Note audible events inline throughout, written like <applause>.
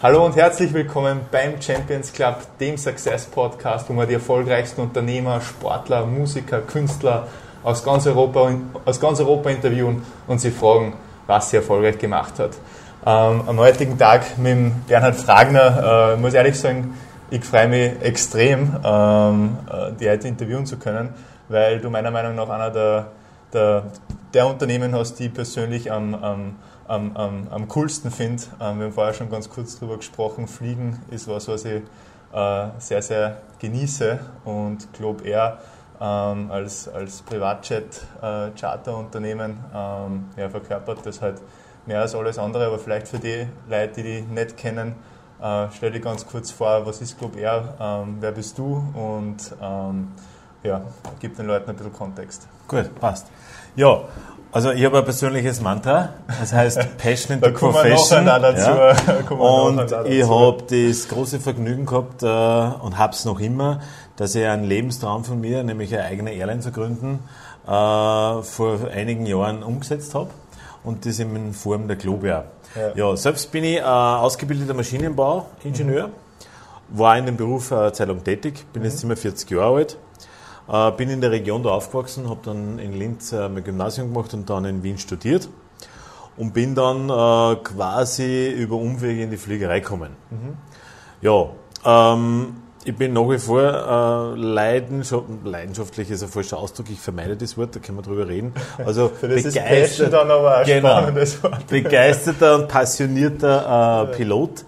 Hallo und herzlich willkommen beim Champions Club, dem Success Podcast, wo wir die erfolgreichsten Unternehmer, Sportler, Musiker, Künstler aus ganz Europa, aus ganz Europa interviewen und sie fragen, was sie erfolgreich gemacht hat. Ähm, am heutigen Tag mit Bernhard Fragner, äh, muss ehrlich sagen, ich freue mich extrem, ähm, äh, die heute interviewen zu können, weil du meiner Meinung nach einer der, der, der Unternehmen hast, die ich persönlich am, am am, am, am coolsten finde. Ähm, wir haben vorher schon ganz kurz darüber gesprochen, Fliegen ist was, was ich äh, sehr, sehr genieße und glaube ähm, als, als Privatjet-Charterunternehmen äh, ähm, ja, verkörpert das halt mehr als alles andere, aber vielleicht für die Leute, die die nicht kennen, äh, stell dir ganz kurz vor, was ist Club Air, ähm, wer bist du und ähm, ja, gib den Leuten ein bisschen Kontext. Gut, passt. Ja, also ich habe ein persönliches Mantra, das heißt <laughs> Passion in the Profession. Dazu, ja. <laughs> Und ich habe das große Vergnügen gehabt äh, und habe es noch immer, dass ich einen Lebenstraum von mir, nämlich eine eigene Airline zu gründen, äh, vor einigen Jahren umgesetzt habe. Und das in Form der Globia. Ja. ja, selbst bin ich äh, ausgebildeter Maschinenbauingenieur, mhm. war in dem Beruf äh, Zeit lang tätig, bin mhm. jetzt immer 40 Jahre alt äh, bin in der Region da aufgewachsen, habe dann in Linz äh, mein Gymnasium gemacht und dann in Wien studiert und bin dann äh, quasi über Umwege in die Fliegerei gekommen. Mhm. Ja, ähm, ich bin nach wie vor äh, leidenschaft, leidenschaftlich ist ein falscher Ausdruck, ich vermeide das Wort, da können wir drüber reden. Also <laughs> begeistert, dann aber genau, <laughs> begeisterter und passionierter äh, Pilot.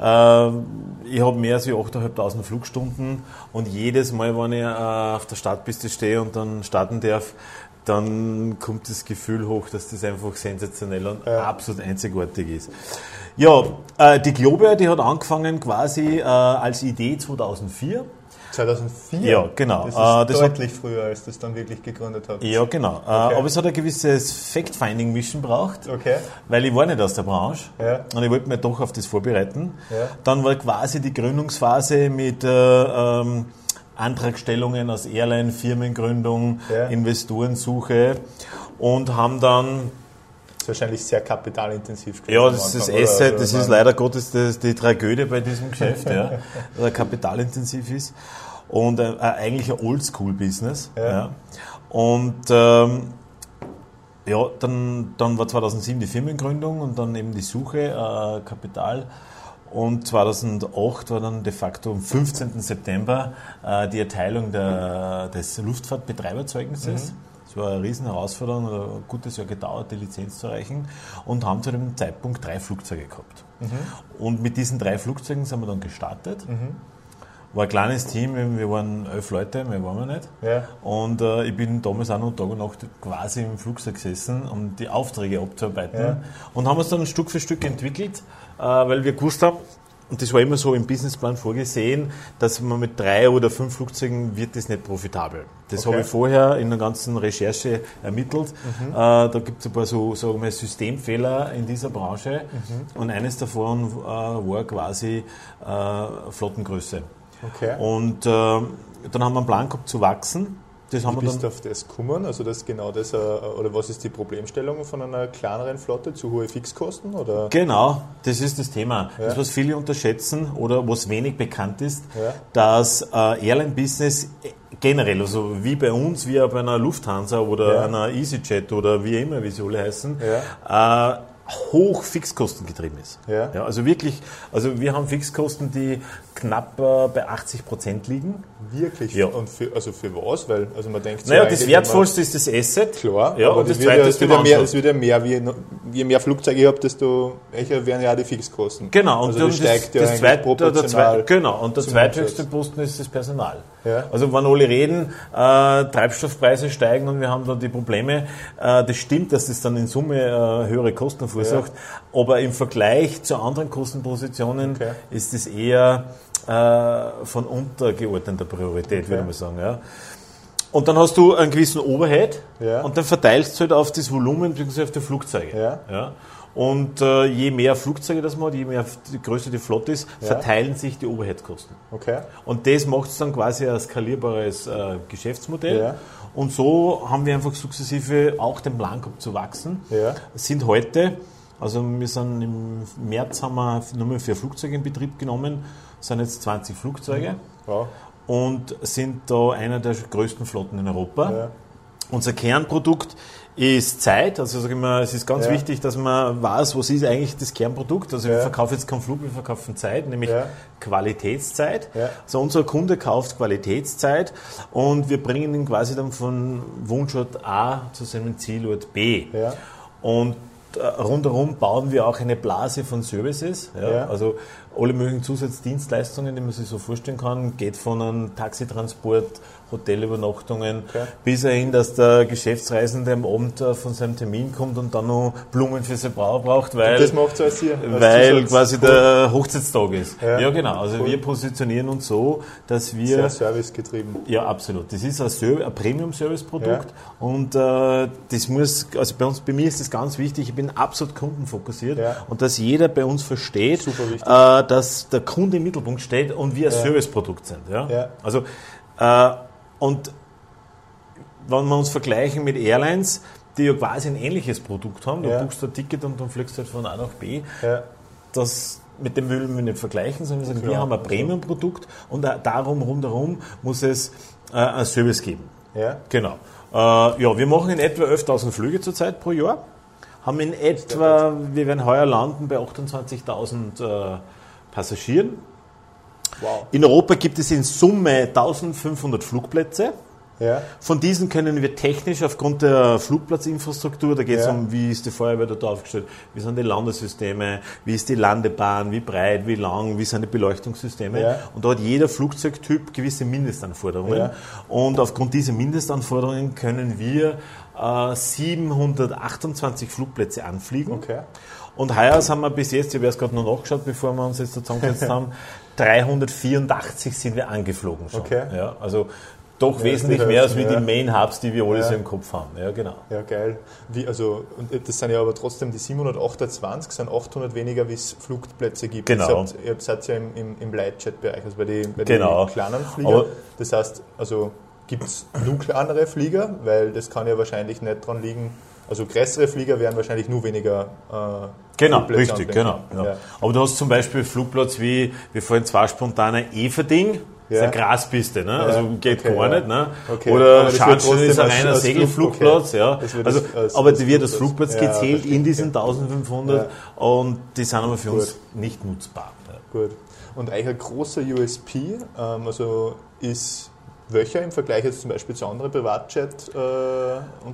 Ja. Ähm, ich habe mehr als 8.500 Flugstunden und jedes Mal, wenn ich äh, auf der Startpiste stehe und dann starten darf, dann kommt das Gefühl hoch, dass das einfach sensationell und ja. absolut einzigartig ist. Ja, äh, die Globia, die hat angefangen quasi äh, als Idee 2004. 2004? Ja, genau. Das ist äh, das deutlich hat, früher, als das dann wirklich gegründet hat. Ja, genau. Äh, okay. aber es hat ein gewisses Fact-Finding-Mission braucht, okay. weil ich war nicht aus der Branche ja. und ich wollte mich doch auf das vorbereiten. Ja. Dann war quasi die Gründungsphase mit äh, ähm, Antragstellungen aus Airline, Firmengründung, ja. Investorensuche und haben dann das ist wahrscheinlich sehr kapitalintensiv. Ja, das ist das Asset, das ist leider Gottes das, die Tragödie bei diesem Geschäft, ja, <laughs> er kapitalintensiv ist und äh, eigentlich ein Oldschool-Business. Ja. ja. Und ähm, ja, dann, dann war 2007 die Firmengründung und dann eben die Suche, äh, Kapital. Und 2008 war dann de facto am 15. September äh, die Erteilung der, des Luftfahrtbetreiberzeugnisses. Mhm. Es war eine riesen Herausforderung, ein gutes Jahr gedauert, die Lizenz zu erreichen und haben zu dem Zeitpunkt drei Flugzeuge gehabt. Mhm. Und mit diesen drei Flugzeugen sind wir dann gestartet. Mhm. War ein kleines Team, wir waren elf Leute, mehr waren wir nicht. Ja. Und äh, ich bin damals auch noch Tag und Nacht quasi im Flugzeug gesessen, um die Aufträge abzuarbeiten. Ja. Und haben uns dann Stück für Stück entwickelt, äh, weil wir gewusst haben, und das war immer so im Businessplan vorgesehen, dass man mit drei oder fünf Flugzeugen wird das nicht profitabel. Das okay. habe ich vorher in der ganzen Recherche ermittelt. Mhm. Äh, da gibt es ein paar so sagen wir, Systemfehler in dieser Branche mhm. und eines davon äh, war quasi äh, Flottengröße. Okay. Und äh, dann haben wir einen Plan gehabt zu wachsen das haben Wie bist du auf das gekommen? Also das genau das, äh, oder was ist die Problemstellung von einer kleineren Flotte? Zu hohe Fixkosten? Oder? Genau, das ist das Thema. Ja. Das, was viele unterschätzen oder was wenig bekannt ist, ja. dass äh, Airline-Business generell, also wie bei uns, wie bei einer Lufthansa oder ja. einer EasyJet oder wie immer, wie sie alle heißen, äh, hoch Fixkosten getrieben ist. Ja. ja. also wirklich, also wir haben Fixkosten, die knapp äh, bei 80 Prozent liegen. Wirklich? Ja. Und für, also für was? Weil, also man denkt Naja, das Wertvollste ist das Asset. Klar, ja, aber das, wird ja, das, wird ja mehr, das wird ja mehr, wie, je mehr Flugzeuge ihr habt, desto welcher werden ja die Fixkosten. Genau, und also das, steigt das, ja das zweit, proportional. Der, genau, und der zweithöchste Posten ist das Personal. Ja. Also wenn alle reden, äh, Treibstoffpreise steigen und wir haben da die Probleme, äh, das stimmt, dass das dann in Summe äh, höhere Kosten verursacht, ja. aber im Vergleich zu anderen Kostenpositionen okay. ist es eher äh, von untergeordneter Priorität, würde man sagen. Ja. Und dann hast du einen gewissen Overhead ja. und dann verteilst du halt auf das Volumen bzw. auf die Flugzeuge. Ja. ja. Und äh, je mehr Flugzeuge das man hat, je mehr die größer die Flotte ist, ja. verteilen sich die Overhead-Kosten. Okay. Und das macht es dann quasi ein skalierbares äh, Geschäftsmodell. Ja. Und so haben wir einfach sukzessive auch den Plan gehabt zu wachsen. Ja. Sind heute Also wir sind im März haben wir nur für Flugzeuge in Betrieb genommen, sind jetzt 20 Flugzeuge ja. und sind da einer der größten Flotten in Europa. Ja. Unser Kernprodukt ist Zeit. Also sage ich mal, es ist ganz ja. wichtig, dass man weiß, was ist eigentlich das Kernprodukt. Also ja. wir verkaufen jetzt keinen Flug, wir verkaufen Zeit, nämlich ja. Qualitätszeit. Also unser Kunde kauft Qualitätszeit und wir bringen ihn quasi dann von Wunschort A zu seinem Zielort B. Und äh, rundherum bauen wir auch eine Blase von Services. Also alle möglichen Zusatzdienstleistungen, die man sich so vorstellen kann, geht von einem Taxitransport Hotelübernachtungen, okay. bis hin, dass der Geschäftsreisende am Abend äh, von seinem Termin kommt und dann noch Blumen für seine Braut braucht, weil, das macht als hier, weil quasi cool. der Hochzeitstag ist. Ja, ja genau. Also cool. wir positionieren uns so, dass wir... Sehr servicegetrieben. Ja, absolut. Das ist ein, ein Premium-Service-Produkt ja. und äh, das muss, also bei uns, bei mir ist das ganz wichtig, ich bin absolut kundenfokussiert ja. und dass jeder bei uns versteht, äh, dass der Kunde im Mittelpunkt steht und wir ein Serviceprodukt sind. Ja? Also äh, und wenn wir uns vergleichen mit Airlines, die ja quasi ein ähnliches Produkt haben, du ja. buchst ein Ticket und dann fliegst du halt von A nach B, ja. das, mit dem wollen wir nicht vergleichen, sondern wir sagen, wir haben ein Premium-Produkt und darum rundherum muss es äh, einen Service geben. Ja. Genau. Äh, ja, wir machen in etwa 11.000 Flüge zurzeit pro Jahr, haben in etwa, wir werden heuer landen bei 28.000 äh, Passagieren Wow. In Europa gibt es in Summe 1500 Flugplätze. Ja. Von diesen können wir technisch aufgrund der Flugplatzinfrastruktur, da geht es ja. um, wie ist die Feuerwehr dort aufgestellt, wie sind die Landesysteme, wie ist die Landebahn, wie breit, wie lang, wie sind die Beleuchtungssysteme. Ja. Und da hat jeder Flugzeugtyp gewisse Mindestanforderungen. Und aufgrund dieser Mindestanforderungen können wir äh, 728 Flugplätze anfliegen. Okay. Und heuer haben wir bis jetzt, ich habe erst gerade noch nachgeschaut, bevor wir uns jetzt zusammengesetzt <laughs> haben, 384 sind wir angeflogen schon. Okay. Ja, also doch ja, wesentlich mehr als wie ja. die Main Hubs, die wir alle ja. so im Kopf haben. Ja, genau. Ja, geil. Wie, also, das sind ja aber trotzdem die 728, sind 800 weniger, wie es Flugplätze gibt. Genau. Ihr seid ja im, im, im Lightjet-Bereich, also bei den, bei genau. kleinen Fliegern. Das heißt, also gibt es nur kleinere Flieger, weil das kann ja wahrscheinlich nicht dran liegen, also größere Flieger werden wahrscheinlich nur weniger. Äh, genau, richtig, genau. Ja. Ja. Aber du hast zum Beispiel Flugplatz wie, wir fahren zwei spontane Everding. Ja. Das ist eine Graspiste, ne? also geht okay, gar nicht. Ne? Okay. Oder Schanzen ist ein reiner Segelflugplatz. Okay. Ja. Also, als, aber die wird als Flugplatz gezählt in diesen 1500 und die sind aber für Gut. uns nicht nutzbar. Gut. Und eigentlich ein großer USP ähm, also ist welcher im Vergleich jetzt zum Beispiel zu anderen Privatjet? Äh,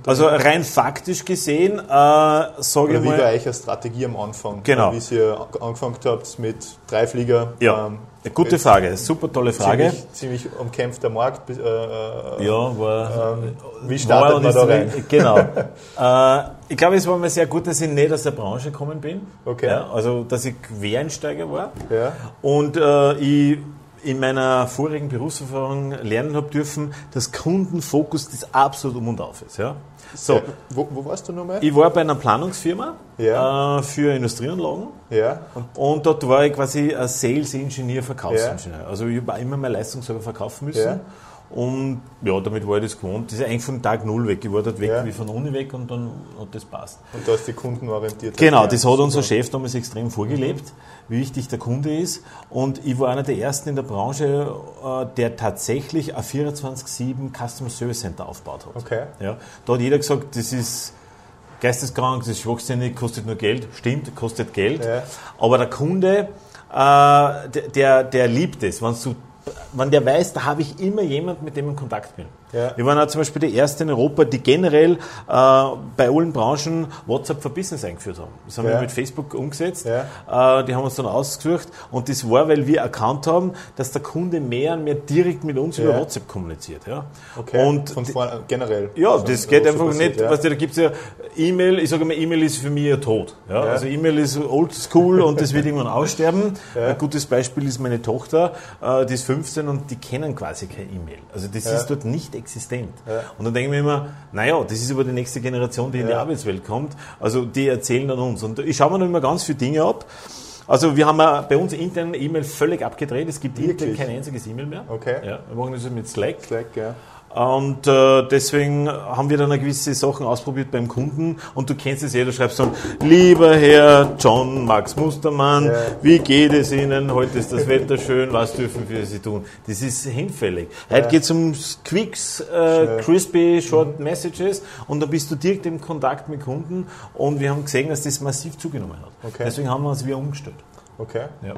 also rein faktisch gesehen, äh, sage ich mal. Wie war eure Strategie am Anfang? Genau. Wie ihr angefangen habt mit drei Flieger. Ja. Ähm, Gute Frage, super tolle Frage. Ziemlich, ziemlich umkämpfter Markt. Äh, äh ja, war. Ähm, wie startet man da rein? Genau. <laughs> äh, ich glaube, es war mir sehr gut, dass ich nicht aus der Branche gekommen bin. Okay. Ja, also, dass ich Quereinsteiger war. Ja. Und äh, ich in meiner vorigen Berufserfahrung lernen habe dürfen, dass Kundenfokus das absolut um und auf ist. Ja? So, ja, wo, wo, warst du nochmal? Ich war bei einer Planungsfirma ja. äh, für Industrieanlagen. Ja. Und, und, dort war ich quasi ein Sales Engineer, Verkaufsingenieur. Also ich habe immer meine Leistung selber verkaufen müssen. Und ja, damit war ich das gewohnt. Das ist eigentlich von Tag Null weg. Ich war dort weg ja. wie von der Uni weg und dann hat das passt. Und da hast die Kunden orientiert. Genau, das hat unser Chef damals extrem vorgelebt, mhm. wie wichtig der Kunde ist. Und ich war einer der ersten in der Branche, äh, der tatsächlich ein 24-7 Customer Service Center aufgebaut hat. Okay. Ja, da hat jeder gesagt, das ist geisteskrank, das ist schwachsinnig, kostet nur Geld. Stimmt, kostet Geld. Ja. Aber der Kunde, äh, der, der liebt es, wenn du wenn der weiß, da habe ich immer jemand, mit dem ich in Kontakt bin. Ja. Wir waren auch zum Beispiel die Ersten in Europa, die generell äh, bei allen Branchen WhatsApp for Business eingeführt haben. Das haben ja. wir mit Facebook umgesetzt. Ja. Äh, die haben uns dann ausgesucht und das war, weil wir erkannt haben, dass der Kunde mehr und mehr direkt mit uns über WhatsApp kommuniziert. Ja. Okay. Und Von vorne, generell. Ja, das geht einfach passiert, nicht. Weißt du, da gibt es ja E-Mail, ich sage mal, E-Mail ist für mich ja tot. Ja. Also E-Mail ist old school und das wird <laughs> irgendwann aussterben. Ein gutes Beispiel ist meine Tochter, äh, die ist 15 und die kennen quasi kein E-Mail. Also das ist dort nicht existent. Ja. Und dann denke ich mir immer, naja, das ist aber die nächste Generation, die in die Arbeitswelt kommt. Also die erzählen dann uns. Und ich schaue mir noch immer ganz viele Dinge ab. Also wir haben bei uns intern E-Mail völlig abgedreht. Es gibt intern kein einziges E-Mail mehr. Okay. Ja, wir machen das mit Slack. Slack, ja. Und äh, deswegen haben wir dann eine gewisse Sachen ausprobiert beim Kunden. Und du kennst es ja, du schreibst dann, lieber Herr John Max Mustermann, ja. wie geht es Ihnen? Heute ist das Wetter schön, was dürfen wir Sie tun? Das ist hinfällig. Ja. Heute geht es um Quicks, äh, crispy, short mhm. messages und da bist du direkt im Kontakt mit Kunden und wir haben gesehen, dass das massiv zugenommen hat. Okay. Deswegen haben wir uns wieder umgestellt. Okay. Ja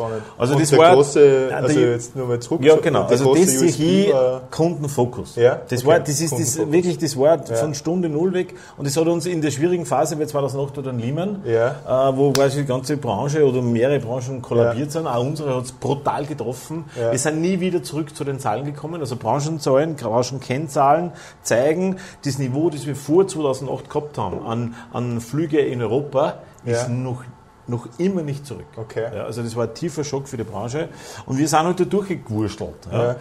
spannend. Also und das war große, also jetzt nur mal zurück. Ja, genau. Also das hier Kundenfokus. Ja? Das okay. war, das ist das, wirklich das Wort ja. von Stunde Null weg. Und das hat uns in der schwierigen Phase wie 2008 oder in Lehman, ja. äh, wo quasi die ganze Branche oder mehrere Branchen kollabiert ja. sind, auch unsere hat es brutal getroffen. Wir sind nie wieder zurück zu den Zahlen gekommen. Also Branchenzahlen, Branchenkennzahlen zeigen, das Niveau, das wir vor 2008 gehabt haben an, an Flüge in Europa, ist noch noch immer nicht zurück. Okay. Ja, also das war ein tiefer Schock für die Branche und wir sind halt da durchgewurschtelt. Ja. Ja.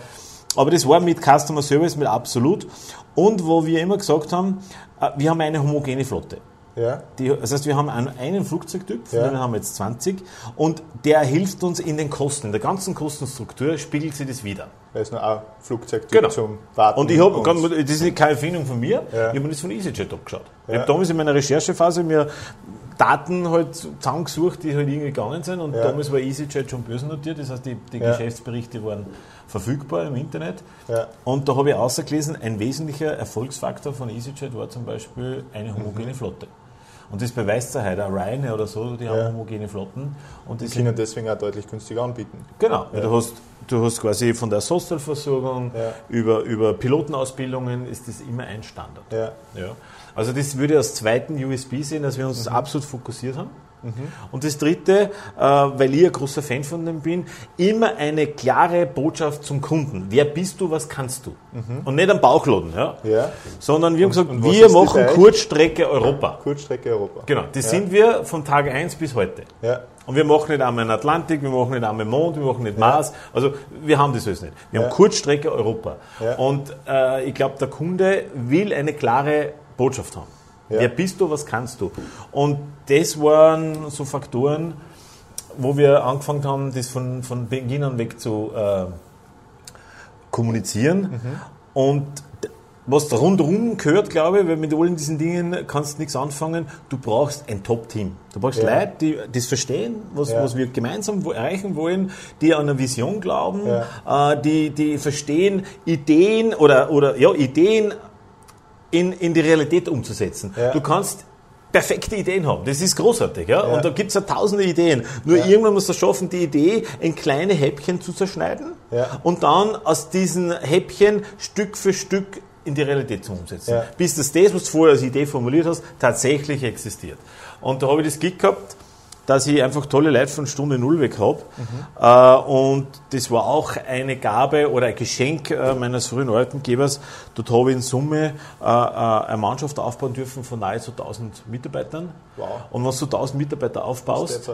Aber das war mit Customer Service, mit absolut. Und wo wir immer gesagt haben, äh, wir haben eine homogene Flotte. Ja. Die, das heißt, wir haben einen Flugzeugtyp, von ja. dem haben wir jetzt 20, und der hilft uns in den Kosten. In der ganzen Kostenstruktur spiegelt sich das wieder. Das ist nur ein Flugzeugtyp genau. zum Warten. Und ich habe, das ist keine Erfindung von mir, ja. ich habe mir das von EasyJet abgeschaut. Ja. Ich habe damals in meiner Recherchephase mir Daten halt zusammengesucht, die halt irgendwie gegangen sind. Und ja. damals war EasyJet schon börsennotiert, das heißt, die, die ja. Geschäftsberichte waren verfügbar im Internet. Ja. Und da habe ich außergelesen, ein wesentlicher Erfolgsfaktor von EasyJet war zum Beispiel eine homogene mhm. Flotte. Und das beweist ja heute. Ryanair oder so, die haben homogene Flotten. Und die, die können deswegen auch deutlich günstiger anbieten. Genau. Ja. Du, hast, du hast quasi von der Hostelversorgung ja. über, über Pilotenausbildungen ist das immer ein Standard. Ja. Ja. Also das würde ich als zweiten USB sehen, dass wir uns mhm. absolut fokussiert haben. Mhm. Und das Dritte, äh, weil ich ein großer Fan von dem bin, immer eine klare Botschaft zum Kunden. Wer bist du, was kannst du? Mhm. Und nicht am Bauchladen, ja? ja. sondern wir haben gesagt, und wir machen Kurzstrecke Europa. Kurzstrecke Europa. Genau, das ja. sind wir von Tag 1 bis heute. Ja. Und wir machen nicht einmal den Atlantik, wir machen nicht einmal Mond, wir machen nicht Mars. Also wir haben das alles nicht. Wir haben Kurzstrecke Europa. Und äh, ich glaube, der Kunde will eine klare Botschaft haben. Ja. Wer bist du, was kannst du? Und das waren so Faktoren, wo wir angefangen haben, das von, von Beginn an weg zu äh, kommunizieren. Mhm. Und was da rundherum gehört, glaube ich, weil mit allen diesen Dingen kannst du nichts anfangen. Du brauchst ein Top-Team. Du brauchst ja. Leute, die das verstehen, was, ja. was wir gemeinsam erreichen wollen, die an eine Vision glauben, ja. äh, die, die verstehen Ideen oder, oder ja, Ideen in, in die Realität umzusetzen. Ja. Du kannst perfekte Ideen haben. Das ist großartig, ja. ja. Und da gibt es ja tausende Ideen. Nur ja. irgendwann muss du schaffen, die Idee in kleine Häppchen zu zerschneiden ja. und dann aus diesen Häppchen Stück für Stück in die Realität zu umsetzen. Bis das, das, was du vorher als Idee formuliert hast, tatsächlich existiert. Und da habe ich das Glück gehabt, dass ich einfach tolle Leute von Stunde Null weg habe. Mhm. Äh, und das war auch eine Gabe oder ein Geschenk äh, meines frühen Arbeitgebers. Dort habe ich in Summe äh, eine Mannschaft aufbauen dürfen von nahezu 1000 Mitarbeitern. Wow. Und wenn du 1000 Mitarbeiter aufbaust,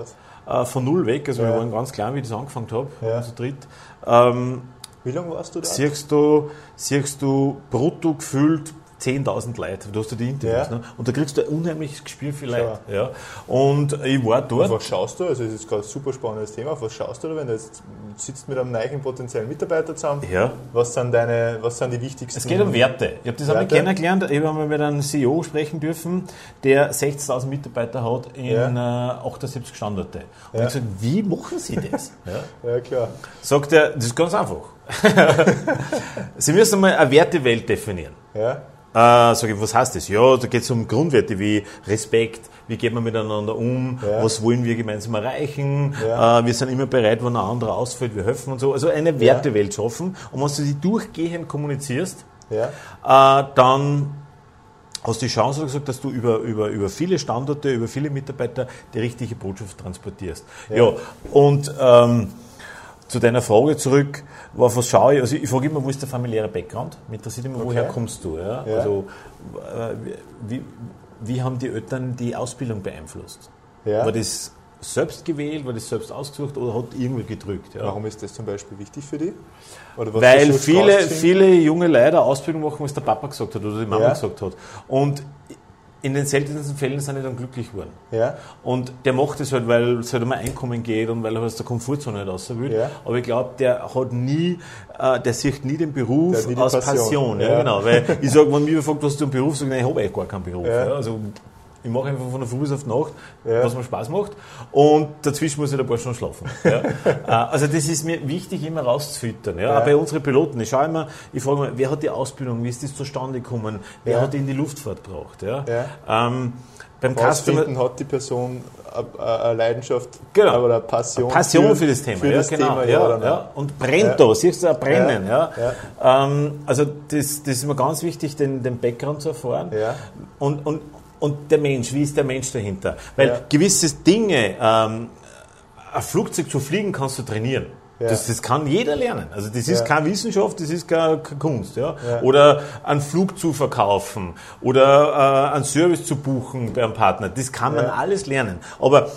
von Null weg, also ja. wir waren ganz klein, wie ich das angefangen habe, ja. zu dritt, ähm, wie lange warst du da? Siehst du, siehst du brutto gefühlt 10.000 Leute, du hast ja die Interviews, ja. ne? und da kriegst du ein unheimliches Gespür für Leute. Ja. Und ich war dort. Auf was schaust du? Also, es ist gerade ein super spannendes Thema. Auf was schaust du, wenn du jetzt sitzt mit einem neuen potenziellen Mitarbeiter zusammen? Ja. Was sind deine, was sind die wichtigsten? Es geht um Werte. Ich habe das einmal kennengelernt. Ich habe einmal mit einem CEO sprechen dürfen, der 60.000 Mitarbeiter hat in ja. 78 äh, Standorte. Und ja. ich gesagt, wie machen Sie das? <laughs> ja. ja, klar. Sagt er, das ist ganz einfach. <laughs> Sie müssen mal eine Wertewelt definieren. Ja. Äh, sage ich, was heißt das? Ja, da geht es um Grundwerte wie Respekt, wie geht man miteinander um, ja. was wollen wir gemeinsam erreichen, ja. äh, wir sind immer bereit, wenn ein anderer ausfällt, wir helfen und so. Also eine Wertewelt schaffen. Und wenn du sie durchgehend kommunizierst, äh, dann hast du die Chance gesagt, dass du über, über, über viele Standorte, über viele Mitarbeiter die richtige Botschaft transportierst. Ja, ja und ähm, zu deiner Frage zurück, auf was schaue ich? Also ich frage immer, wo ist der familiäre Background? Mich interessiert immer, woher kommst du? Ja? ja. Also äh, wie, wie haben die Eltern die Ausbildung beeinflusst? Ja. War das selbst gewählt, war das selbst ausgesucht oder hat irgendwie gedrückt? Ja? Warum ist das zum Beispiel wichtig für dich? Weil viele, viele junge Leute Ausbildung machen, was der Papa gesagt hat oder die Mama gesagt hat. Und in den seltensten Fällen sind die dann glücklich geworden. Ja. Und der macht es halt, weil es halt um ein Einkommen geht und weil er aus der Komfortzone nicht raus will. Ja. Aber ich glaube, der hat nie, äh, der sieht nie den Beruf nie aus Passion. Passion ja. ja. genau. Weil ich sage, wenn mich fragt, was du einen Beruf sagst, nein, ich habe eigentlich gar keinen Beruf. Ja. Also ich mache einfach von der Früh bis auf die Nacht, ja. was mir Spaß macht. Und dazwischen muss ich ein paar Stunden schlafen. <laughs> Ja. Äh, also das ist mir wichtig, immer rauszufüttern. Ja. Auch bei unseren Piloten. Ich schaue immer, ich frage mal, wer hat die Ausbildung, wie ist das zustande gekommen, wer hat die in die Luftfahrt gebracht. Ja. Ähm, beim Customer hat die Person eine Leidenschaft genau. oder eine Passion, Passion für, für das Thema. Für ja, das genau. Thema, ja, ja. Und brennt da, siehst du, brennen. Ja. Ähm, also das, das ist mir ganz wichtig, den, den Background zu erfahren. Und, und, und der Mensch, wie ist der Mensch dahinter? Weil gewisse Dinge, ähm, ein Flugzeug zu fliegen kannst du trainieren. Ja. Das, das kann jeder lernen. Also das ist ja. keine Wissenschaft, das ist keine, keine Kunst. Ja? ja? Oder einen Flug zu verkaufen oder äh, einen Service zu buchen bei einem Partner. Das kann man alles lernen. Aber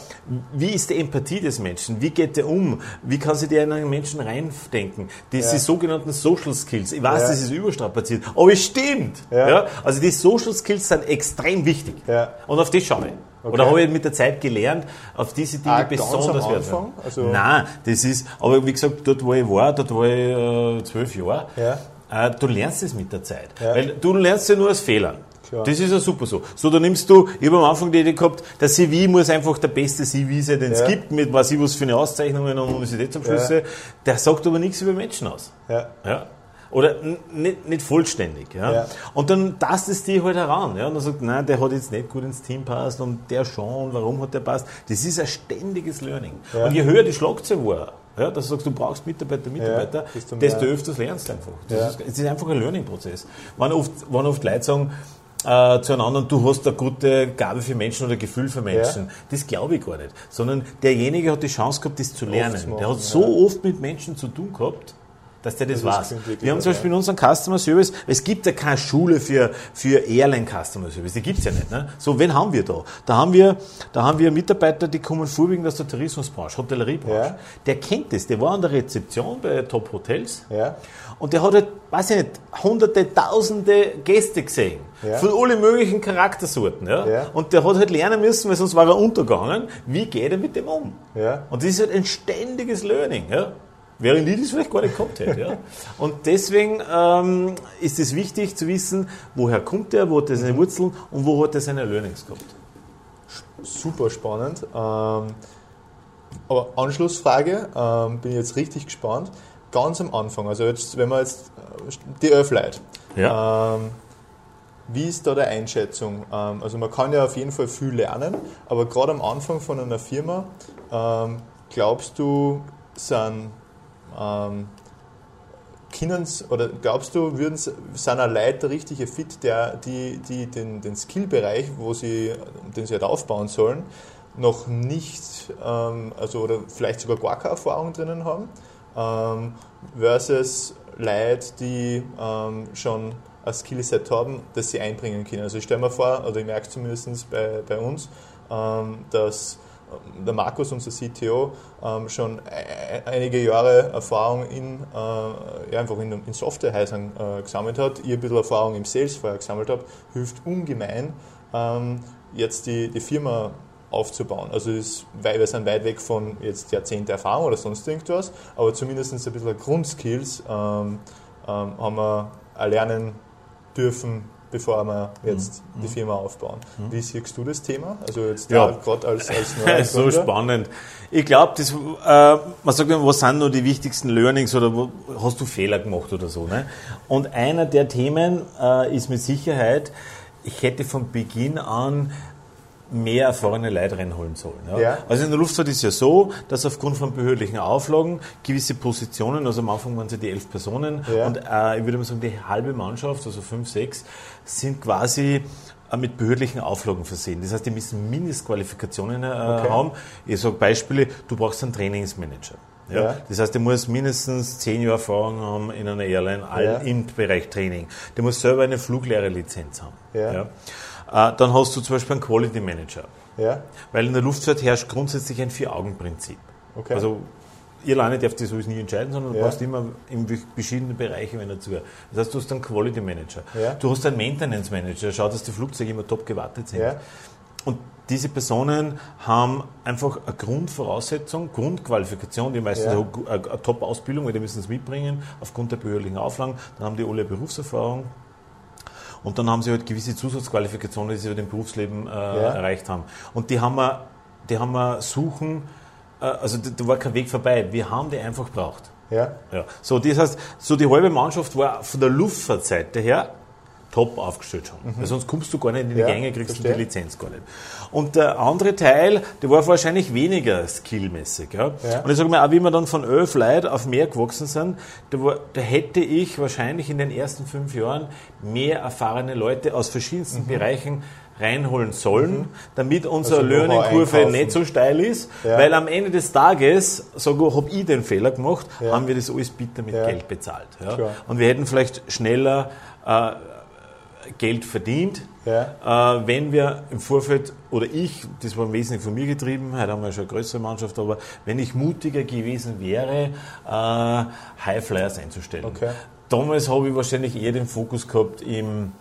wie ist die Empathie des Menschen? Wie geht der um? Wie kann sich der in einen Menschen reindenken? Diese sogenannten Social Skills. Ich weiß, das ist überstrapaziert, aber es stimmt. Ja? Also die Social Skills sind extrem wichtig. Und auf das schaue ich. Okay. Oder habe ich mit der Zeit gelernt, auf diese Dinge ah, besonders wertvoll? Also Nein, das ist, aber wie gesagt, dort wo ich war, dort war ich äh, zwölf Jahre, ja. äh, du lernst es mit der Zeit. Ja. Weil du lernst ja nur aus Fehlern. Klar. Das ist ja super so. So, da nimmst du, ich habe am Anfang die Idee gehabt, der CV muss einfach der beste CV sein, den es ja. gibt, mit was ich was für eine Auszeichnungen und Universitätsabschlüsse. Ja. Der sagt aber nichts über Menschen aus. Ja. ja. Oder nicht, nicht vollständig. Ja? ja. Und dann tastet die halt heran. Ja? Und dann sagt, nein, der hat jetzt nicht gut ins Team passt und der schon, warum hat der passt. Das ist ein ständiges Learning. Ja. Und je höher die Schlagzeile war, ja, dass du sagst, du brauchst Mitarbeiter, Mitarbeiter, ja, desto öfters lernst du einfach. Das ist, es ist einfach ein Learning-Prozess. Wenn oft, wenn oft Leute sagen, äh, zueinander und du hast eine gute Gabe für Menschen oder Gefühl für Menschen. Ja. Das glaube ich gar nicht. Sondern derjenige hat die Chance gehabt, das zu lernen. Machen, der hat so ja. oft mit Menschen zu tun gehabt, dass der das, das weiß. Wir haben zum Beispiel in unserem Customer Service, es gibt ja keine Schule für, für Airline Customer Service, die gibt es ja nicht. Ne? So, wen haben wir da? Da haben wir, da haben wir Mitarbeiter, die kommen vorwiegend aus der Tourismusbranche, Hotelleriebranche. Ja. Der kennt das, der war an der Rezeption bei Top Hotels ja. und der hat halt, weiß ich nicht, hunderte, tausende Gäste gesehen. Ja. Von allen möglichen Charaktersorten. Ja? ja? Und der hat halt lernen müssen, weil sonst war er untergegangen, wie geht er mit dem um. Ja. Und das ist halt ein ständiges Learning. Ja? Während ich das vielleicht gar nicht gehabt hätte. Ja. Und deswegen ähm, ist es wichtig zu wissen, woher kommt er, wo hat er seine mhm. Wurzeln und wo hat er seine Learnings gehabt. Super spannend. Ähm, aber Anschlussfrage, ähm, bin ich jetzt richtig gespannt. Ganz am Anfang, also jetzt, wenn man jetzt äh, die Öffleit, ja. ähm, wie ist da der Einschätzung? Ähm, also man kann ja auf jeden Fall viel lernen, aber gerade am Anfang von einer Firma, ähm, glaubst du, sind ähm, oder glaubst du, würden sind auch Leute der richtige Fit, der, die, die den, den Skillbereich, wo sie, den sie halt aufbauen sollen, noch nicht, ähm, also oder vielleicht sogar gar keine Erfahrung drinnen haben, ähm, versus Leute, die ähm, schon ein Skillset haben, das sie einbringen können. Also ich stelle mir vor, oder ich merke es zumindest bei, bei uns, ähm, dass der Markus, unser CTO, ähm, schon einige Jahre Erfahrung in, äh, ja, einfach in, in Softwarehäusern äh, gesammelt hat, ihr ein bisschen Erfahrung im Sales vorher gesammelt habt, hilft ungemein, ähm, jetzt die, die Firma aufzubauen. Also ist, weil wir sind weit weg von jetzt Jahrzehnte Erfahrung oder sonst irgendwas, aber zumindest ein bisschen Grundskills ähm, ähm, haben wir erlernen dürfen, bevor wir jetzt mhm. die Firma aufbauen. Mhm. Wie siehst du das Thema? Also jetzt ja. gerade als, als <laughs> neuer So spannend. Ich glaube, das, äh, man sagt immer, was sind nur die wichtigsten Learnings oder wo, hast du Fehler gemacht oder so. Ne? Und einer der Themen äh, ist mit Sicherheit, ich hätte von Beginn an mehr erfahrene Leute reinholen sollen. Ja. ja. Also in der Luftfahrt ist es ja so, dass aufgrund von behördlichen Auflagen gewisse Positionen, also am Anfang waren es ja die elf Personen ja. und äh, ich würde mal sagen, die halbe Mannschaft, also fünf, sechs, sind quasi äh, mit behördlichen Auflagen versehen. Das heißt, die müssen Mindestqualifikationen äh, okay. haben. Ich sage Beispiele, du brauchst einen Trainingsmanager. Ja? ja? Das heißt, der muss mindestens zehn Jahre Erfahrung haben in einer Airline, all ja. im Bereich Training. Der muss selber eine Fluglehrerlizenz haben. Ja. ja? Äh, dann hast du zum Beispiel einen Quality Manager. Ja. Weil in der Luftfahrt herrscht grundsätzlich ein Vier-Augen-Prinzip. Okay. Also ihr alleine darf das sowieso nie entscheiden, sondern ja. du brauchst immer in verschiedenen Bereichen wenn dazu. Das heißt, du hast einen Quality Manager, ja. du hast einen Maintenance Manager, schau, dass die Flugzeuge immer top gewartet sind. Ja. Und diese Personen haben einfach eine Grundvoraussetzung, Grundqualifikation, die meistens ja. eine, eine Top-Ausbildung, weil die müssen es mitbringen, aufgrund der behördlichen Auflagen. Dann haben die alle Berufserfahrung. Und dann haben sie halt gewisse Zusatzqualifikationen, die sie über dem Berufsleben äh, ja. erreicht haben. Und die haben wir, die haben wir suchen, äh, also da war kein Weg vorbei. Wir haben die einfach gebraucht. Ja. ja. So, das heißt, so die halbe Mannschaft war von der Luftfahrtseite her top aufgestellt haben. Mhm. Weil sonst kommst du gar nicht in die ja, Gänge, kriegst verstehe. du die Lizenz gar nicht. Und der andere Teil, der war wahrscheinlich weniger skillmäßig. Ja? ja. Und ich sage mal, auch wie wir dann von elf Leuten auf mehr gewachsen sind, da, war, da hätte ich wahrscheinlich in den ersten fünf Jahren mehr erfahrene Leute aus verschiedensten mhm. Bereichen reinholen sollen, mhm. damit unsere also Learning-Kurve nicht so steil ist, ja. weil am Ende des Tages, sage habe ich den Fehler gemacht, ja. haben wir das alles bitter mit Geld bezahlt. Und wir hätten vielleicht schneller äh, Geld verdient, ja. äh, wenn wir im Vorfeld, oder ich, das war im Wesentlichen von mir getrieben, heute haben wir schon eine größere Mannschaft, aber wenn ich mutiger gewesen wäre, äh, Highflyers einzustellen. Okay. Damals habe ich wahrscheinlich eher den Fokus gehabt im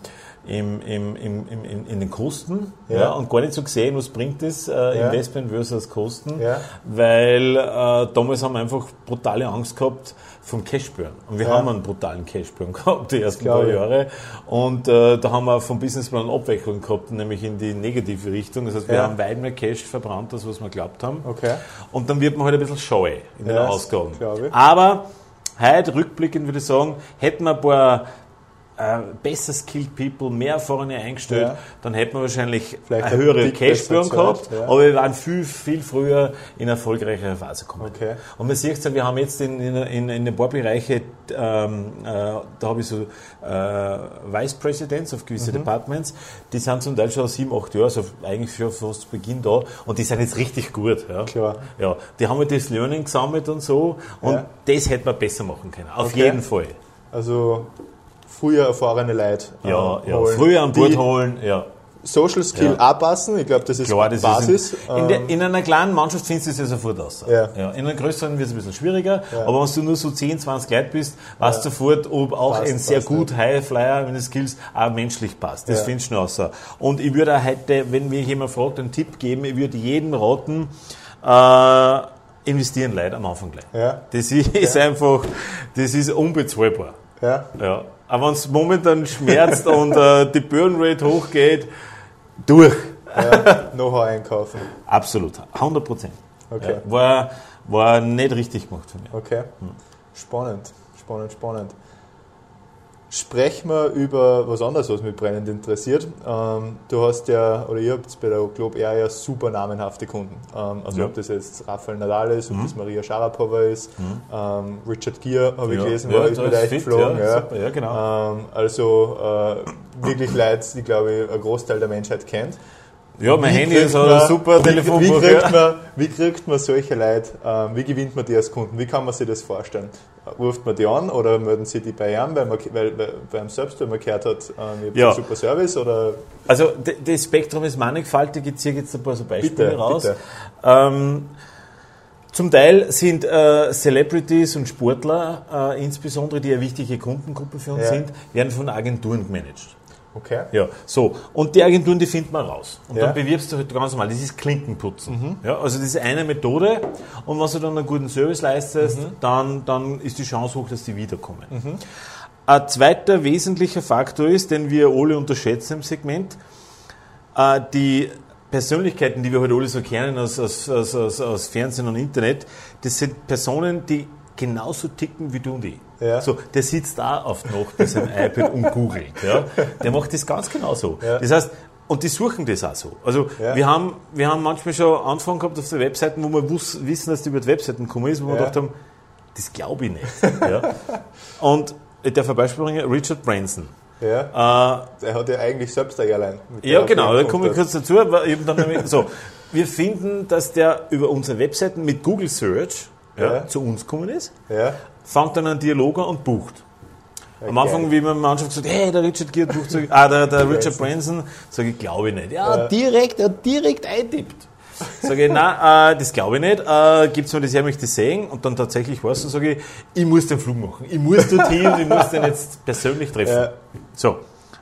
im, im, im, im, in den Kosten ja. ja. und gar nicht so gesehen, was bringt das äh, ja. Investment versus Kosten, ja. weil äh, damals haben wir einfach brutale Angst gehabt vom Cashburn. Und wir haben einen brutalen Cashburn <laughs> gehabt, die ersten paar Jahre. Und äh, da haben wir vom Businessplan Abwechslung gehabt, nämlich in die negative Richtung. Das heißt, wir haben weit mehr Cash verbrannt, als was wir geglaubt haben. Okay. Und dann wird man halt ein bisschen scheu in den Ausgaben. Aber heute, rückblickend würde ich sagen, hätten wir ein paar äh, besser skilled people, mehr erfahrene eingestellt, ja. dann hätten wir wahrscheinlich Vielleicht eine höhere Cashburn gehabt, ja. aber wir waren viel, viel früher in erfolgreichere Phase gekommen. Okay. Und man sieht ja, wir haben jetzt in, in, in, in den paar Bereiche, ähm, äh, da habe ich so äh, Vice Presidents auf gewisse mhm. Departments, die sind zum Teil schon sieben, acht Jahre, also eigentlich schon fast zu Beginn da und die sind jetzt richtig gut. Ja. Klar. Ja, die haben halt das Learning gesammelt und so und ja. das hätte man besser machen können, auf okay. jeden Fall. Also früher erfahrene Leute ja, ähm, ja. Holen, früher an Bord holen, ja. Social Skill ja. anpassen, ich glaube, das ist Klar, das Basis. Ist in, in, der, in, einer kleinen Mannschaft findest du es ja sofort aus. Ja. Ja. In einer größeren wird es ein bisschen schwieriger, ja. aber wenn du nur so 10, 20 Leute bist, weißt du sofort, ob auch passt, ein sehr gut Highflyer, wenn die Skills auch menschlich passt. Das findest du aus. Und ich würde auch heute, wenn mich jemand fragt, einen Tipp geben, ich würde jedem raten, äh, investieren Leute am Anfang gleich. Das ist einfach, das ist unbezahlbar. Ja. ja. Aber wenn es momentan schmerzt <laughs> und äh, die Burnrate hochgeht, durch. Ja, Know-how einkaufen. Absolut, 100 Prozent. Okay. Ja, war, war nicht richtig gemacht von mir. Okay. Hm. Spannend, spannend, spannend. Sprechen wir über was anderes, was mich brennend interessiert. Ähm, du hast ja, oder ihr habt bei der Globe Air ja super namenhafte Kunden. Ähm, also ja. ob das jetzt Rafael Nadal ist, ob mhm. das Maria Sharapova ist, mhm. ähm, Richard Gere habe ich gelesen, ja, war ist mit euch geflogen. Ja. ja. genau. Ähm, also äh, wirklich Leute, die glaube ich ein Großteil der Menschheit kennt. Ja, mein wie Handy ist ein super Telefon. Wie, wie, kriegt man, wie kriegt man solche Leute, ähm, wie gewinnt man die als Kunden? Wie kann man sich das vorstellen? Ruft man die an oder melden sie die bei ihm, weil man, weil, bei einem selbst, weil man gehört hat, ähm, ich ja. einen super Service? Oder? Also, das Spektrum ist mannigfaltig. Ich ziehe jetzt ein paar so Beispiele bitte, raus. Bitte. Ähm, zum Teil sind äh, Celebrities und Sportler, äh, insbesondere die eine wichtige Kundengruppe für uns ja. sind, werden von Agenturen gemanagt. Okay. Ja, so. Und die Agenturen, die findet man raus. Und ja. dann bewirbst du halt ganz normal. Das ist Klinkenputzen. Mhm. Ja, also das ist eine Methode. Und wenn du dann einen guten Service leistest, mhm. dann, dann ist die Chance hoch, dass die wiederkommen. Mhm. Ein zweiter wesentlicher Faktor ist, den wir alle unterschätzen im Segment, äh, die Persönlichkeiten, die wir heute alle so kennen aus, aus, aus, aus Fernsehen und Internet, das sind Personen, die genauso ticken wie du und ich. Ja. So, der sitzt da auf Nacht bei seinem <laughs> iPad und googelt. Ja. Der macht das ganz genauso. Ja. Das heißt, und die suchen das auch so. Also ja. wir, haben, wir haben manchmal schon Anfang gehabt auf der Webseiten, wo wir wissen, dass die über die Webseiten gekommen ist, wo ja. wir gedacht haben, das glaube ich nicht. ja. <laughs> Und ich darf ein Beispiel bringen, Richard Branson. Ja. Äh, er hat ja eigentlich selbst eine Airline. Ja, genau, da komme ich kurz dazu. Nämlich, so, wir finden, dass der über unsere Webseiten mit Google Search ja, zu uns gekommen ist. Fängt dann einen Dialog an und bucht. Am Anfang, wie man manchmal gesagt hey, der Richard Gere bucht, sag, ah, der, der Richard Branson, sage ich, glaube ich nicht. Ja, direkt, er hat direkt eintippt. Sage ich, nein, äh, das glaube ich nicht. Äh, Gibt es mir das her, möchte ich sehen? Und dann tatsächlich war es so, sage ich, ich muss den Flug machen. Ich muss dorthin und ich muss den jetzt <laughs> persönlich treffen. Ja. So.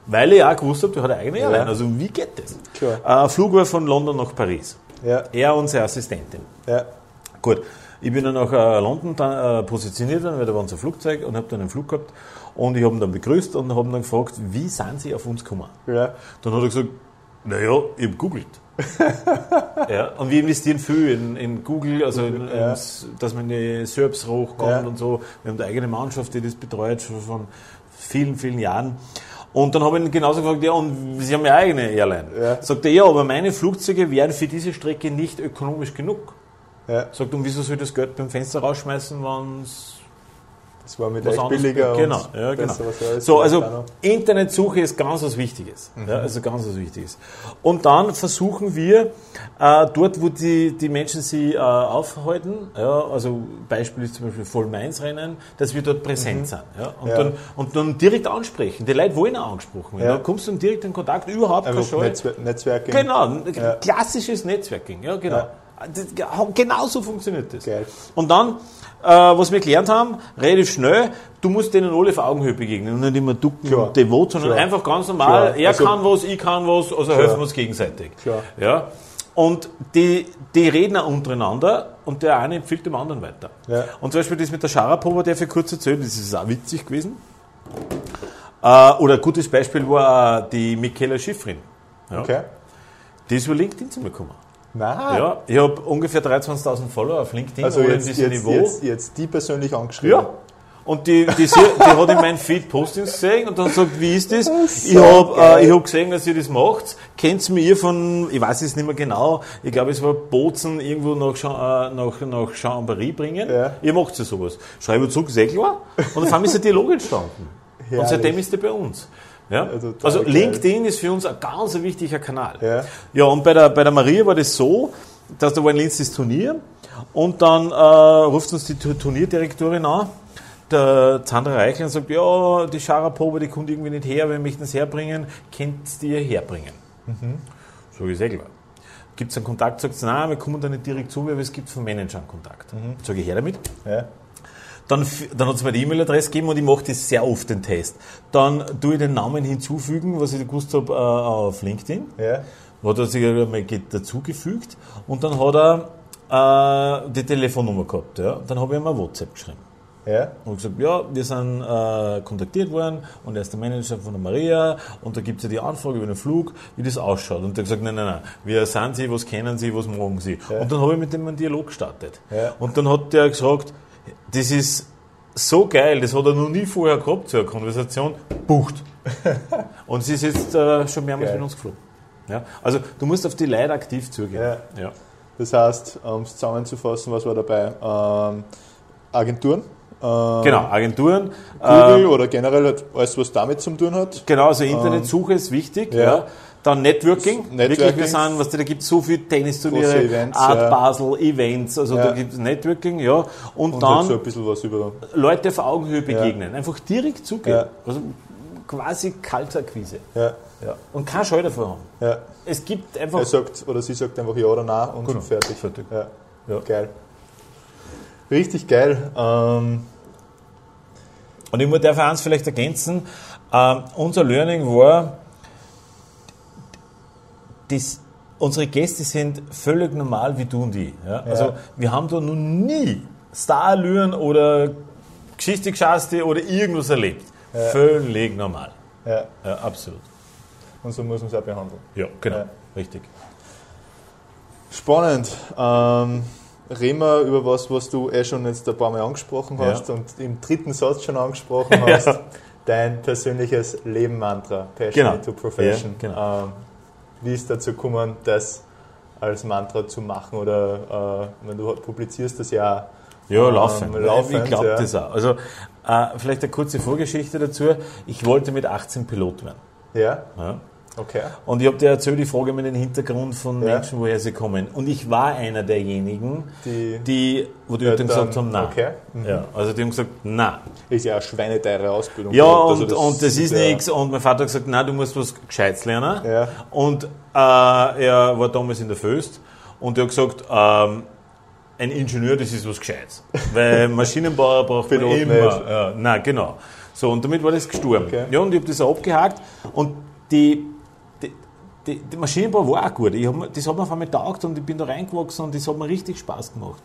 Weil ich auch gewusst habe, der hat eine eigene Airline. Ja. Also wie geht das? Klar. Äh, Flug war von London nach Paris. Ja. Er und seine Assistentin. Ja. Gut. Ich bin dann nach äh, London dann, äh, positioniert, weil da war unser Flugzeug und habe dann einen Flug gehabt. Und ich habe ihn dann begrüßt und habe dann gefragt, wie sind Sie auf uns gekommen? Ja. Dann hat er gesagt, naja, ich habe googelt. <laughs> ja, und wir investieren viel in, in Google, also in, ja. ins, dass man in die SERPs hochkommt ja. und so. Wir haben eine eigene Mannschaft, die das betreut, schon von vielen, vielen Jahren. Und dann habe ich ihn genauso gefragt, ja, und Sie haben ja eigene Airline. Ja. Sagt er, ja, aber meine Flugzeuge wären für diese Strecke nicht ökonomisch genug. Ja. Sagt, und wieso soll ich das Geld beim Fenster rausschmeißen, wenn es das war mit echt billiger genau, ja, genau. So, also Internetsuche ist ganz was Wichtiges. Mhm. Ja, also ganz was Wichtiges. Und dann versuchen wir äh, dort, wo die, die Menschen sie äh, aufhalten, ja, also Beispiel ist zum Beispiel Voll-Mainz-Rennen, dass wir dort präsent mhm. sind. Ja, und, ja. Dann, und dann direkt ansprechen. Die Leute wollen auch angesprochen werden. Ja. Da kommst du dann direkt in Kontakt, überhaupt kein Netzwer Netzwerking. Genau, klassisches Netzwerking. Ja, genau. Genauso funktioniert das. Geil. Und dann äh, was wir gelernt haben, relativ schnell, du musst denen alle auf Augenhöhe begegnen und nicht immer ducken Klar. und devot, sondern Klar. einfach ganz normal, Klar. er also, kann was, ich kann was, also helfen wir uns gegenseitig. Ja? Und die, die reden auch untereinander und der eine empfiehlt dem anderen weiter. Ja. Und zum Beispiel das mit der Sharapova, der für kurz erzählt, das ist auch witzig gewesen. Äh, oder ein gutes Beispiel war die Michaela Schifrin. Ja. Okay. Die ist über LinkedIn zu mir gekommen. Nein. Ja, ich habe ungefähr 23.000 Follower auf LinkedIn. Also jetzt, jetzt, Niveau. Jetzt, jetzt die persönlich angeschrieben. Ja. Und die, die, die hat in meinem Feed Postings gesehen und dann sagt, wie ist das? das ich habe äh, hab gesehen, dass ihr das macht. Kennt ihr mir von, ich weiß es nicht mehr genau, ich glaube es war Bozen irgendwo nach, äh, nach, nach Chambéry bringen. Ja. Ihr macht ja sowas. Schreibe zurück, sehr klar. Und dann ist ein Dialog entstanden. Herrlich. Und seitdem ist er bei uns. Ja? Also, also LinkedIn ist für uns ein ganz wichtiger Kanal. Ja, ja und bei der, bei der Maria war das so, dass da war ein letztes Turnier und dann äh, ruft uns die Turnierdirektorin an, der Sandra Reichel, und sagt, ja, die Sharapova, die kommt irgendwie nicht her, wir möchten es herbringen, könnt ihr herbringen? Mhm. So ist eh klar. Gibt es einen Kontakt, sagt sie, nein, wir kommen da nicht direkt zu, weil es gibt von Managern Kontakt. Mhm. Sage ich her damit. Ja. Dann, dann hat es mir die E-Mail-Adresse gegeben und ich mache das sehr oft, den Test. Dann tue ich den Namen hinzufügen, was ich gewusst habe, äh, auf LinkedIn. Ja. Hat er sich einmal dazugefügt und dann hat er äh, die Telefonnummer gehabt. Ja. Dann habe ich ihm ein WhatsApp geschrieben. Ja. Und gesagt, ja, wir sind äh, kontaktiert worden und er ist der Manager von der Maria und da gibt es ja die Anfrage über den Flug, wie das ausschaut. Und er hat gesagt, nein, nein, nein, wer sind Sie, was kennen Sie, was machen Sie? Ja. Und dann habe ich mit dem einen Dialog gestartet. Ja. Und dann hat der gesagt, das ist so geil, das hat er noch nie vorher gehabt, so eine Konversation, bucht. <laughs> Und sie ist jetzt äh, schon mehrmals geil. mit uns geflogen. Ja? Also du musst auf die Leute aktiv zugehen. Ja. ja. Das heißt, um es zusammenzufassen, was war dabei? Ähm, Agenturen? Ähm, genau, Agenturen. Google ähm, oder generell alles, was damit zu tun hat. Genau, also Internetsuche ähm, ist wichtig. Ja. ja. Dann Networking. Networking. Wirklich, wir sind, was da gibt so viele Tennisturniere, Events, Art ja. Basel, Events, also ja. da gibt es Networking, ja. Und, und dann so ein bisschen was über Leute auf Augenhöhe begegnen. Ja. Einfach direkt zugehen. Also quasi Kaltakquise. Ja. Ja. Und kein Scheu davor haben. Ja. Es gibt einfach. Er sagt, oder sie sagt einfach ja oder nein und genau. fertig. fertig. Ja. ja. Geil. Richtig geil. Ähm und ich darf eins vielleicht ergänzen. Ähm, unser Learning war, das, unsere Gäste sind völlig normal wie du und ich. Ja? Also ja. wir haben da noch nie Starallüren oder Geschichte geschaste oder irgendwas erlebt. Ja. Völlig normal. Ja. ja. absolut. Und so muss man es auch behandeln. Ja, genau. Richtig. Spannend. Ähm, reden wir über was, was du eh schon jetzt ein paar Mal angesprochen hast und im dritten Satz schon angesprochen <laughs> hast. Dein persönliches Leben-Mantra, Passion genau. to Profession. genau. Ähm, wie ist dazu gekommen, das als Mantra zu machen? Oder äh, wenn du publizierst das ja ja, laufend. Ähm, laufend ich glaube ja. das auch. Also äh, vielleicht eine kurze Vorgeschichte dazu. Ich wollte mit 18 Pilot werden. Ja. ja. Okay. Und ich habe dir erzählt, ich frage mir den Hintergrund von ja. Menschen, woher sie kommen. Und ich war einer derjenigen, die, die wo die ja, Eltern gesagt haben, nein. Okay. Mhm. Ja, also die haben gesagt, nein. Ist ja eine schweineteure Ausbildung. Ja, und, das, und das ist ja. nichts. Und mein Vater hat gesagt, nein, du musst was Gescheites lernen. Ja. Und äh, er war damals in der Föst Und der hat gesagt, ähm, ein Ingenieur, das ist was Gescheites. Weil <laughs> Maschinenbauer braucht man immer. Ja, nein, genau. So, und damit war das gestorben. Okay. Ja, und ich habe das auch abgehakt. Und die, die, die Maschinenbau war auch gut. Ich hab, das hat mir auf einmal taugt und ich bin da reingewachsen und das hat mir richtig Spaß gemacht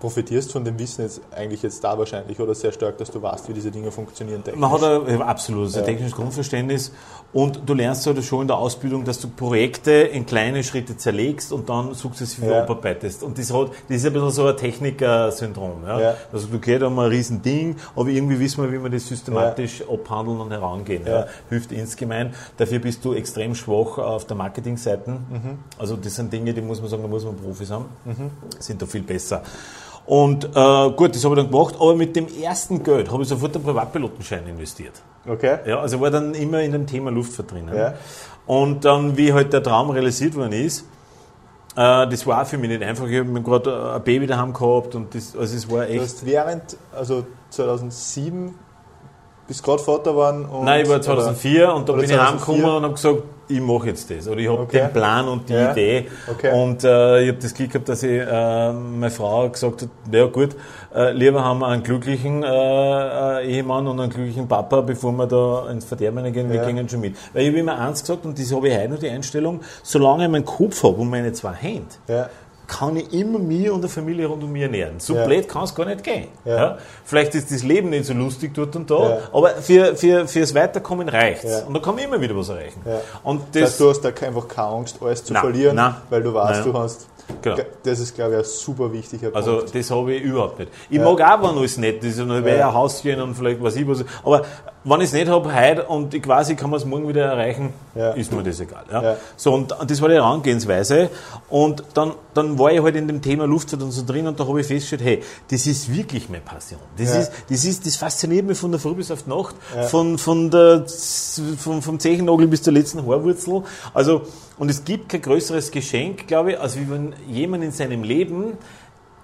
profitierst von dem Wissen jetzt eigentlich jetzt da wahrscheinlich oder sehr stark, dass du weißt, wie diese Dinge funktionieren technisch. Man hat ein absolutes ja. technisches Grundverständnis und du lernst halt schon in der Ausbildung, dass du Projekte in kleine Schritte zerlegst und dann sukzessive ja. abarbeitest. Und das, hat, das ist ein bisschen so ein Techniker-Syndrom. Ja? ja. Also du gehst einmal ein Riesending, aber irgendwie wissen wir, wie wir das systematisch abhandeln und herangehen. Hilft insgemein. Dafür bist du extrem schwach auf der Marketingseite. Mhm. Also das sind Dinge, die muss man sagen, da muss man Profis haben. Mhm. Sind da viel besser. Und äh, gut, das habe ich dann gemacht, aber mit dem ersten Geld habe ich sofort einen Privatpilotenschein investiert. Okay. Ja, also war dann immer in dem Thema Luftfahrt drin. Ja. Und dann, wie halt der Traum realisiert worden ist, äh, das war für mich nicht einfach. Ich habe gerade ein Baby daheim gehabt und das, also es war echt. Du hast während, also 2007 bis gerade Vater waren? Nein, ich war 2004 und da bin 2004? ich heimgekommen und habe gesagt, ich mache jetzt das. Oder ich habe okay. den Plan und die ja. Idee. Okay. Und äh, ich habe das Glück gehabt, dass ich, äh, meine Frau gesagt hat, ja gut, äh, lieber haben wir einen glücklichen äh, äh, Ehemann und einen glücklichen Papa, bevor wir da ins Verderben gehen, wir ja. gehen schon mit. Weil ich habe immer eins gesagt, und das habe ich heute noch die Einstellung, solange ich meinen Kopf habe und meine zwei Hände, ja kann ich immer mir und der Familie rund um mich ernähren. So ja. blöd kann es gar nicht gehen. Ja. Ja? Vielleicht ist das Leben nicht so lustig dort und da, aber für, für, fürs Weiterkommen reicht es. Und da kann man immer wieder was erreichen. Und das, das heißt, du hast da einfach keine Angst, alles zu nein, verlieren, nein, weil du weißt, nein. du hast Genau. Das ist, glaube ich, ein super wichtiger also, Punkt. Also, das habe ich überhaupt nicht. Ich ja. mag auch, wenn alles nett ist und dann wäre ja. ein Haus gehen und vielleicht was ich was. Aber wenn ich es nicht habe heute und ich quasi kann man es morgen wieder erreichen, ja. ist mir das egal. Ja? ja. So, und das war die Herangehensweise. Und dann, dann war ich halt in dem Thema Luftfahrt und so drin und da habe ich festgestellt, hey, das ist wirklich meine Passion. Das, ja. ist, das, ist, das fasziniert mich von der Früh bis auf die Nacht, von, von der, vom, vom Zechennagel bis zur letzten Haarwurzel. Also, und es gibt kein größeres Geschenk, glaube ich, als wenn jemand in seinem Leben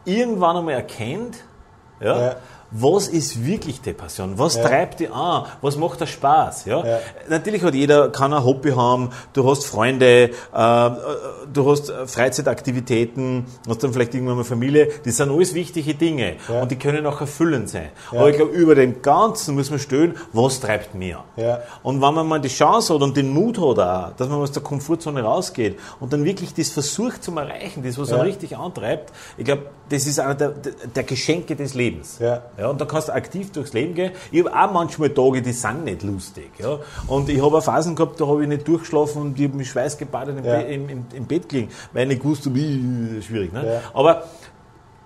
irgendwann einmal erkennt, ja, was ist wirklich die Passion? Was ja. treibt die an? Was macht da Spaß? Ja? ja? Natürlich hat jeder, kann ein Hobby haben, du hast Freunde, äh, du hast Freizeitaktivitäten, hast dann vielleicht irgendwann mal Familie, das sind alles wichtige Dinge ja. und die können auch erfüllend sein. Aber ich glaube, über dem Ganzen muss man stellen, was treibt mir? Und wenn man mal die Chance hat und den Mut hat auch, dass man aus der Komfortzone rausgeht und dann wirklich das versucht zu erreichen, das, was ja. richtig antreibt, ich glaube, das ist einer der, der Geschenke des Lebens. Ja. Ja, und da kannst du aktiv durchs Leben gehen. Ich habe auch manchmal Tage, die sind nicht lustig. Ja. Und ich habe auch Phasen gehabt, da habe ich nicht durchgeschlafen und ich habe mich schweißgebadet im, ja. im, im, im, Bett gelegen, weil ich nicht gewusst wie schwierig. Ne? Ja. Aber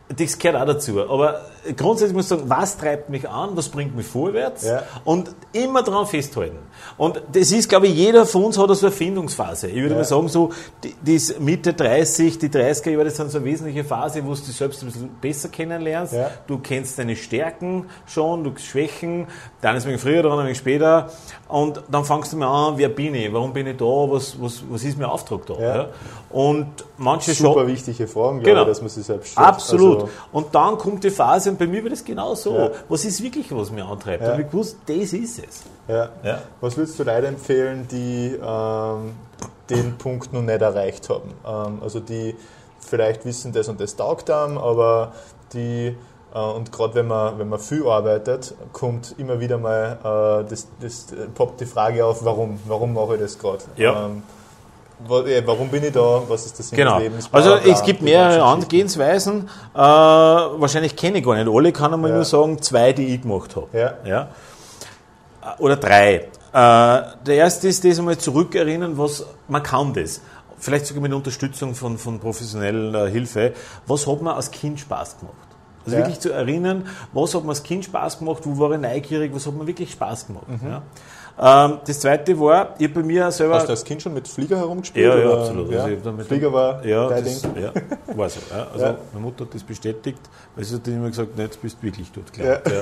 das gehört auch dazu. Aber grundsätzlich muss ich sagen, was treibt mich an, was bringt mich vorwärts ja. und immer daran festhalten. Und das ist, glaube ich, jeder von uns hat so eine Findungsphase. Ich würde ja. mal sagen, so die, die Mitte 30, die 30er Jahre, das sind so eine wesentliche Phase, wo du dich selbst ein bisschen besser kennenlernst. Ja. Du kennst deine Stärken schon, du Schwächen, dann ist ein wenig früher dran, ein wenig später. Und dann fangst du mal an, wer bin ich, warum bin ich da, was, was, was ist mein Auftrag da. Und manche Super schon, wichtige Fragen, glaube genau. ich, dass man sich selbst stellt. Absolut. Also und dann kommt die Phase, und bei mir war das genau so. Ja. Was ist wirklich, was mich antreibt? Ja. Und ich wusste, das ist es. Ja. ja. Was würdest du Leuten empfehlen, die ähm, den Punkt noch nicht erreicht haben? Ähm, also die vielleicht wissen, das und das taugt haben, aber die äh, und gerade wenn man, wenn man viel arbeitet, kommt immer wieder mal, äh, das, das poppt die Frage auf, warum, warum mache ich das gerade? Ja. Ähm, Warum bin ich da? Was ist das Sinn genau. des Lebens? Also es gibt mehrere Angehensweisen. Äh, wahrscheinlich kenne ich gar nicht alle, kann man ja. nur sagen, zwei, die ich gemacht habe. Ja. ja. Oder drei. Äh, der erste ist das einmal zurückerinnern, was man kann das. Vielleicht sogar mit Unterstützung von, von professioneller Hilfe. Was hat man als Kind Spaß gemacht? Also ja. wirklich zu erinnern, was hat man als Kind Spaß gemacht, wo war ich neugierig, was hat man wirklich Spaß gemacht. Mhm. Ja. Ähm, das zweite war, ich habe bei mir selber. Hast du als Kind schon mit Flieger herumgespielt? Ja, ja, absolut. Ja? Also Flieger war ja, dein das, Ding? Ja, war so. Ja. Also ja. meine Mutter hat das bestätigt, weil sie hat dann immer gesagt, nein, du bist wirklich dort gelandet.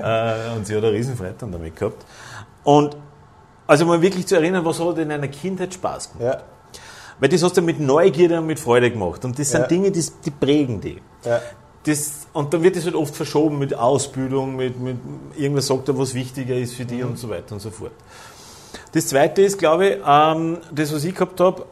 Ja. <laughs> äh, und sie hat eine riesen Freude damit gehabt. Und also mal wirklich zu erinnern, was hat in einer Kindheit Spaß gemacht. Weil das hast du mit Neugierde und mit Freude gemacht. Und das sind Dinge, die, die prägen die. Das, und dann wird das halt oft verschoben mit Ausbildung, mit, mit irgendwas sagt er, was wichtiger ist für die mhm. und so weiter und so fort. Das zweite ist, glaube ich, ähm, das, was ich gehabt habe,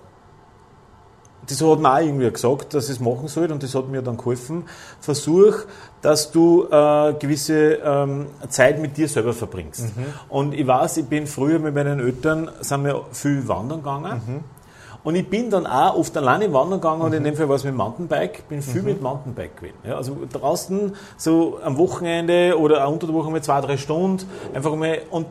das hat mir auch irgendwie gesagt, dass ich es machen soll und das hat mir dann geholfen. Versuch, dass du äh, gewisse ähm, Zeit mit dir selber verbringst. Mhm. Und ich weiß, ich bin früher mit meinen Eltern, sind wir viel wandern gegangen. Mhm. Und ich bin dann auch oft alleine wandern gegangen mhm. und in dem Fall war es mit Mountainbike, bin viel mhm. mit Mountainbike gewesen. Ja, also draußen so am Wochenende oder auch unter der Woche mal zwei, drei Stunden einfach mal und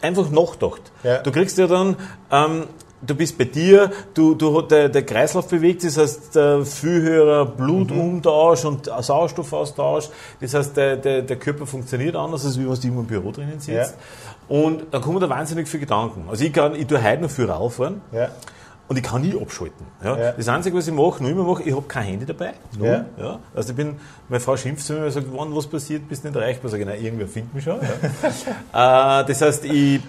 einfach nachgedacht. Ja. Du kriegst ja dann ähm, du bist bei dir, du, du, der, der Kreislauf bewegt sich, das heißt der viel höherer Blutumtausch mhm. und Sauerstoffaustausch, das heißt der, der, der Körper funktioniert anders, als wie man es im Büro drinnen sitzt. Ja. Und dann kommen da wahnsinnig viele Gedanken. Also ich, kann, ich tue heute noch viel rauffahren. Ja. Und ich kann nie abschalten. Ja. ja. Das Einzige, was ich mache, noch immer mache, ich habe kein Handy dabei. Ja. Ja. Also ich bin, meine Frau schimpft zu mir und sagt, wann was passiert, bist du nicht erreichbar. Sag ich, nein, irgendwer findet mich schon. Ja. <laughs> äh, das heißt, ich,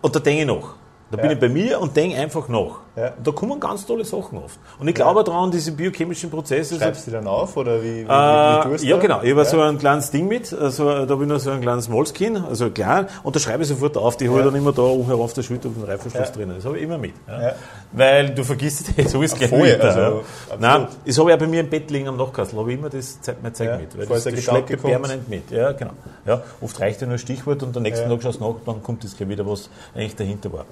und da denke ich noch. Da bin ich bei mir und denke einfach nach. Ja. Da kommen ganz tolle Sachen oft. Und ich glaube daran, diese biochemischen Prozesse. Schreibst du die dann auf oder wie, wie, äh, wie Ja, da? genau. Ich habe ja. so ein kleines Ding mit, also, da habe ich noch so ein kleines Moleskin, also klein, und da schreibe ich sofort auf. Die ja. habe ich dann immer da oben auf der Schulter auf dem Reifenschluss ja. drin. Das habe ich immer mit. Ja. Weil du vergisst es so ist es gleich wieder. Also, Nein, das habe ich auch bei mir im Bett liegen am Nachkastel, habe ich immer das mein Zeug mit. Weil das, das schleppe ich permanent mit. Ja, genau. Ja, oft reicht ja nur ein Stichwort und am nächsten Tag schaust du nach, dann kommt das gleich wieder, was eigentlich dahinter war.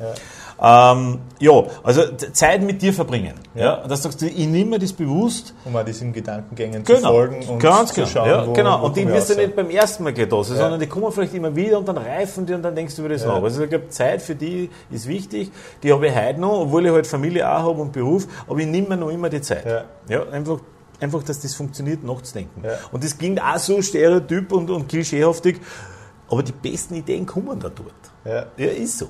Ähm, ja, also Zeit mit dir verbringen. Ja. ja. Dass du sagst, ich nehme mir das bewusst. Um mal diesen Gedankengängen genau. zu folgen und ganz zu genau. schauen, ja, wo, genau. Wo und die wirst du nicht beim ersten Mal gehen, ja. sondern die kommen vielleicht immer wieder und dann reifen die und dann denkst du über das ja. nach. Also ich glaube, Zeit für die ist wichtig. Die habe ich heute noch, obwohl ich halt Familie auch habe und Beruf, aber ich nehme mir noch immer die Zeit. Ja, ja einfach einfach, dass das funktioniert, nachzudenken. Ja. Und das klingt auch so stereotyp und, und klischeehaftig, aber die besten Ideen kommen da dort. Ja. ja, ist so.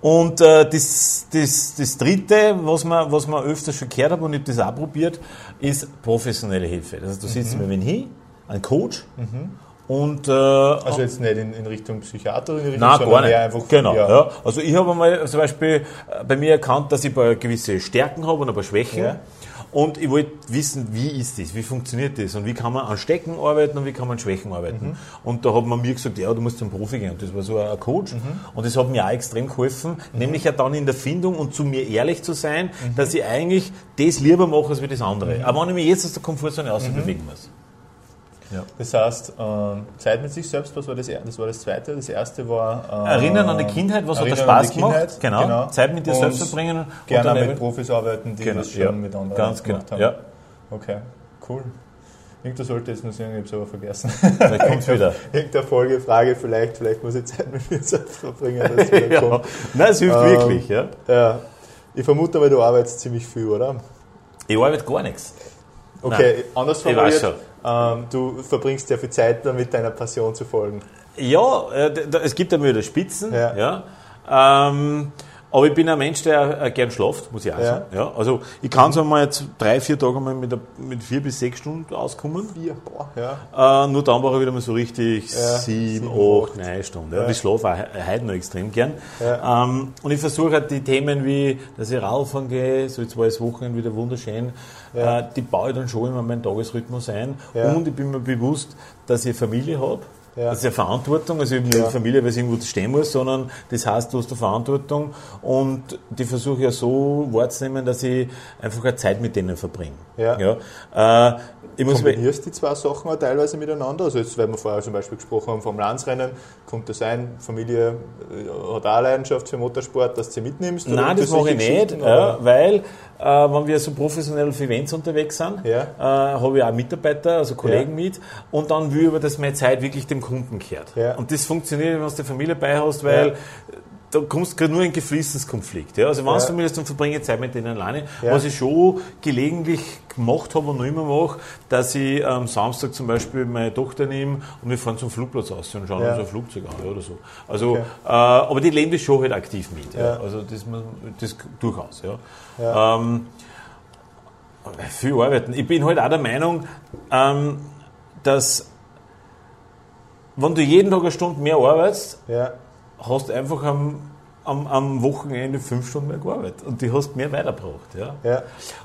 Und äh, das, das, das Dritte, was man, was man öfters schon gehört habe und ich habe das auch probiert, ist professionelle Hilfe. Also du sitzt mhm. mir wen hin, ein Coach, mhm. Und, äh, also jetzt nicht in, in Richtung Psychiater, in Richtung, nein, gar nicht. einfach. Genau. Ja. ja. Also ich habe einmal zum Beispiel äh, bei mir erkannt, dass ich ein paar gewisse Stärken habe und ein paar Schwächen. Ja. Und ich wollte wissen, wie ist das, wie funktioniert das und wie kann man an Stecken arbeiten und wie kann man an Schwächen arbeiten. Mhm. Und da hat man mir gesagt, ja, du musst zum Profi gehen. Und das war so ein Coach. Mhm. Und das hat mir auch extrem geholfen, mhm. nämlich ja dann in der Findung und zu mir ehrlich zu sein, dass ich eigentlich das lieber mache als das andere. Aber wenn ich mich jetzt aus der Komfortzone ausbewegen mhm. muss. Ja. Das heißt, ähm, Zeit mit sich selbst, was war das? Das war das Zweite. Das Erste war äh, Erinnern an die Kindheit, was hat der Spaß gemacht? Genau. genau. Zeit mit dir und selbst verbringen. Gerne mit Profis arbeiten, die genau. das schon ja. mit anderen Ganz genau. haben. Ja. Okay, cool. Irgendwas sollte jetzt noch sagen, ich habe es aber vergessen. Vielleicht kommt es <laughs> wieder. Irgendeine Folgefrage, vielleicht, vielleicht muss ich Zeit mit mir selbst verbringen, dass es <laughs> wieder ja. Nein, es hilft ähm, wirklich, ja. ja. Ich vermute aber, du arbeitest ziemlich viel, oder? Ich arbeite gar nichts. Okay, Nein. anders formuliert, ähm, du verbringst ja viel Zeit damit, deiner Passion zu folgen. Ja, äh, es gibt ja wieder Spitzen. Ja. ja. Ähm, aber ich bin ein Mensch, der äh, gern schlaft, muss ich auch ja. sagen. Ja, also ich kann so mal jetzt drei, vier Tage mal mit, mit vier bis sechs Stunden auskommen. Vier, boah, ja. Äh, nur dann brauche ich wieder mal so richtig ja, sieben, sieben, acht, neun Stunden. Ja. Ich schlafe auch heute noch extrem gern. Ähm, und ich versuche halt die Themen wie, dass ich rauffahren gehe, so jetzt war das Wochenende wieder wunderschön, äh, die baue ich dann schon immer meinen Tagesrhythmus ein. Und ich bin mir bewusst, dass ich Familie habe ja. Das ist ja Verantwortung, also eben nicht ja. Familie, weil es irgendwo stehen muss, sondern das heißt, du hast eine Verantwortung und die versuche ich ja so wahrzunehmen, dass ich einfach eine Zeit mit denen verbringe. Ja. ja. Äh, ich muss Kombinierst die zwei Sachen auch teilweise miteinander? Also jetzt, weil wir vorher zum Beispiel gesprochen haben vom Landsrennen, kommt das sein, Familie äh, hat auch Leidenschaft für Motorsport, dass du sie mitnimmst? Nein, das mache ich nicht, ja, weil äh, wenn wir so professionell für Events unterwegs sind, ja. äh, habe ich auch Mitarbeiter, also Kollegen ja. mit und dann will ich aber, dass meine Zeit wirklich dem Kunden kehrt. Und das funktioniert, wenn du die Familie bei hast, weil da kommst du gerade nur in Geflissenskonflikt. Ja? Also wenn ja. du mir dann verbringe Zeit mit denen alleine, ja. was ich schon gelegentlich gemacht habe und noch immer mache, dass ich am Samstag zum Beispiel meine Tochter nehme und wir fahren zum Flugplatz aus und schauen ja. uns ein Flugzeug an ja, oder so. Also, okay. äh, aber die leben das schon halt aktiv mit. Ja. Also das, das durchaus. Ja. Ähm, viel arbeiten. Ich bin halt auch der Meinung, ähm, dass wenn du jeden Tag eine Stunde mehr arbeitest, ja hast einfach am, am, am, Wochenende fünf Stunden mehr gearbeitet und die hast mehr weitergebracht. Ja? ja.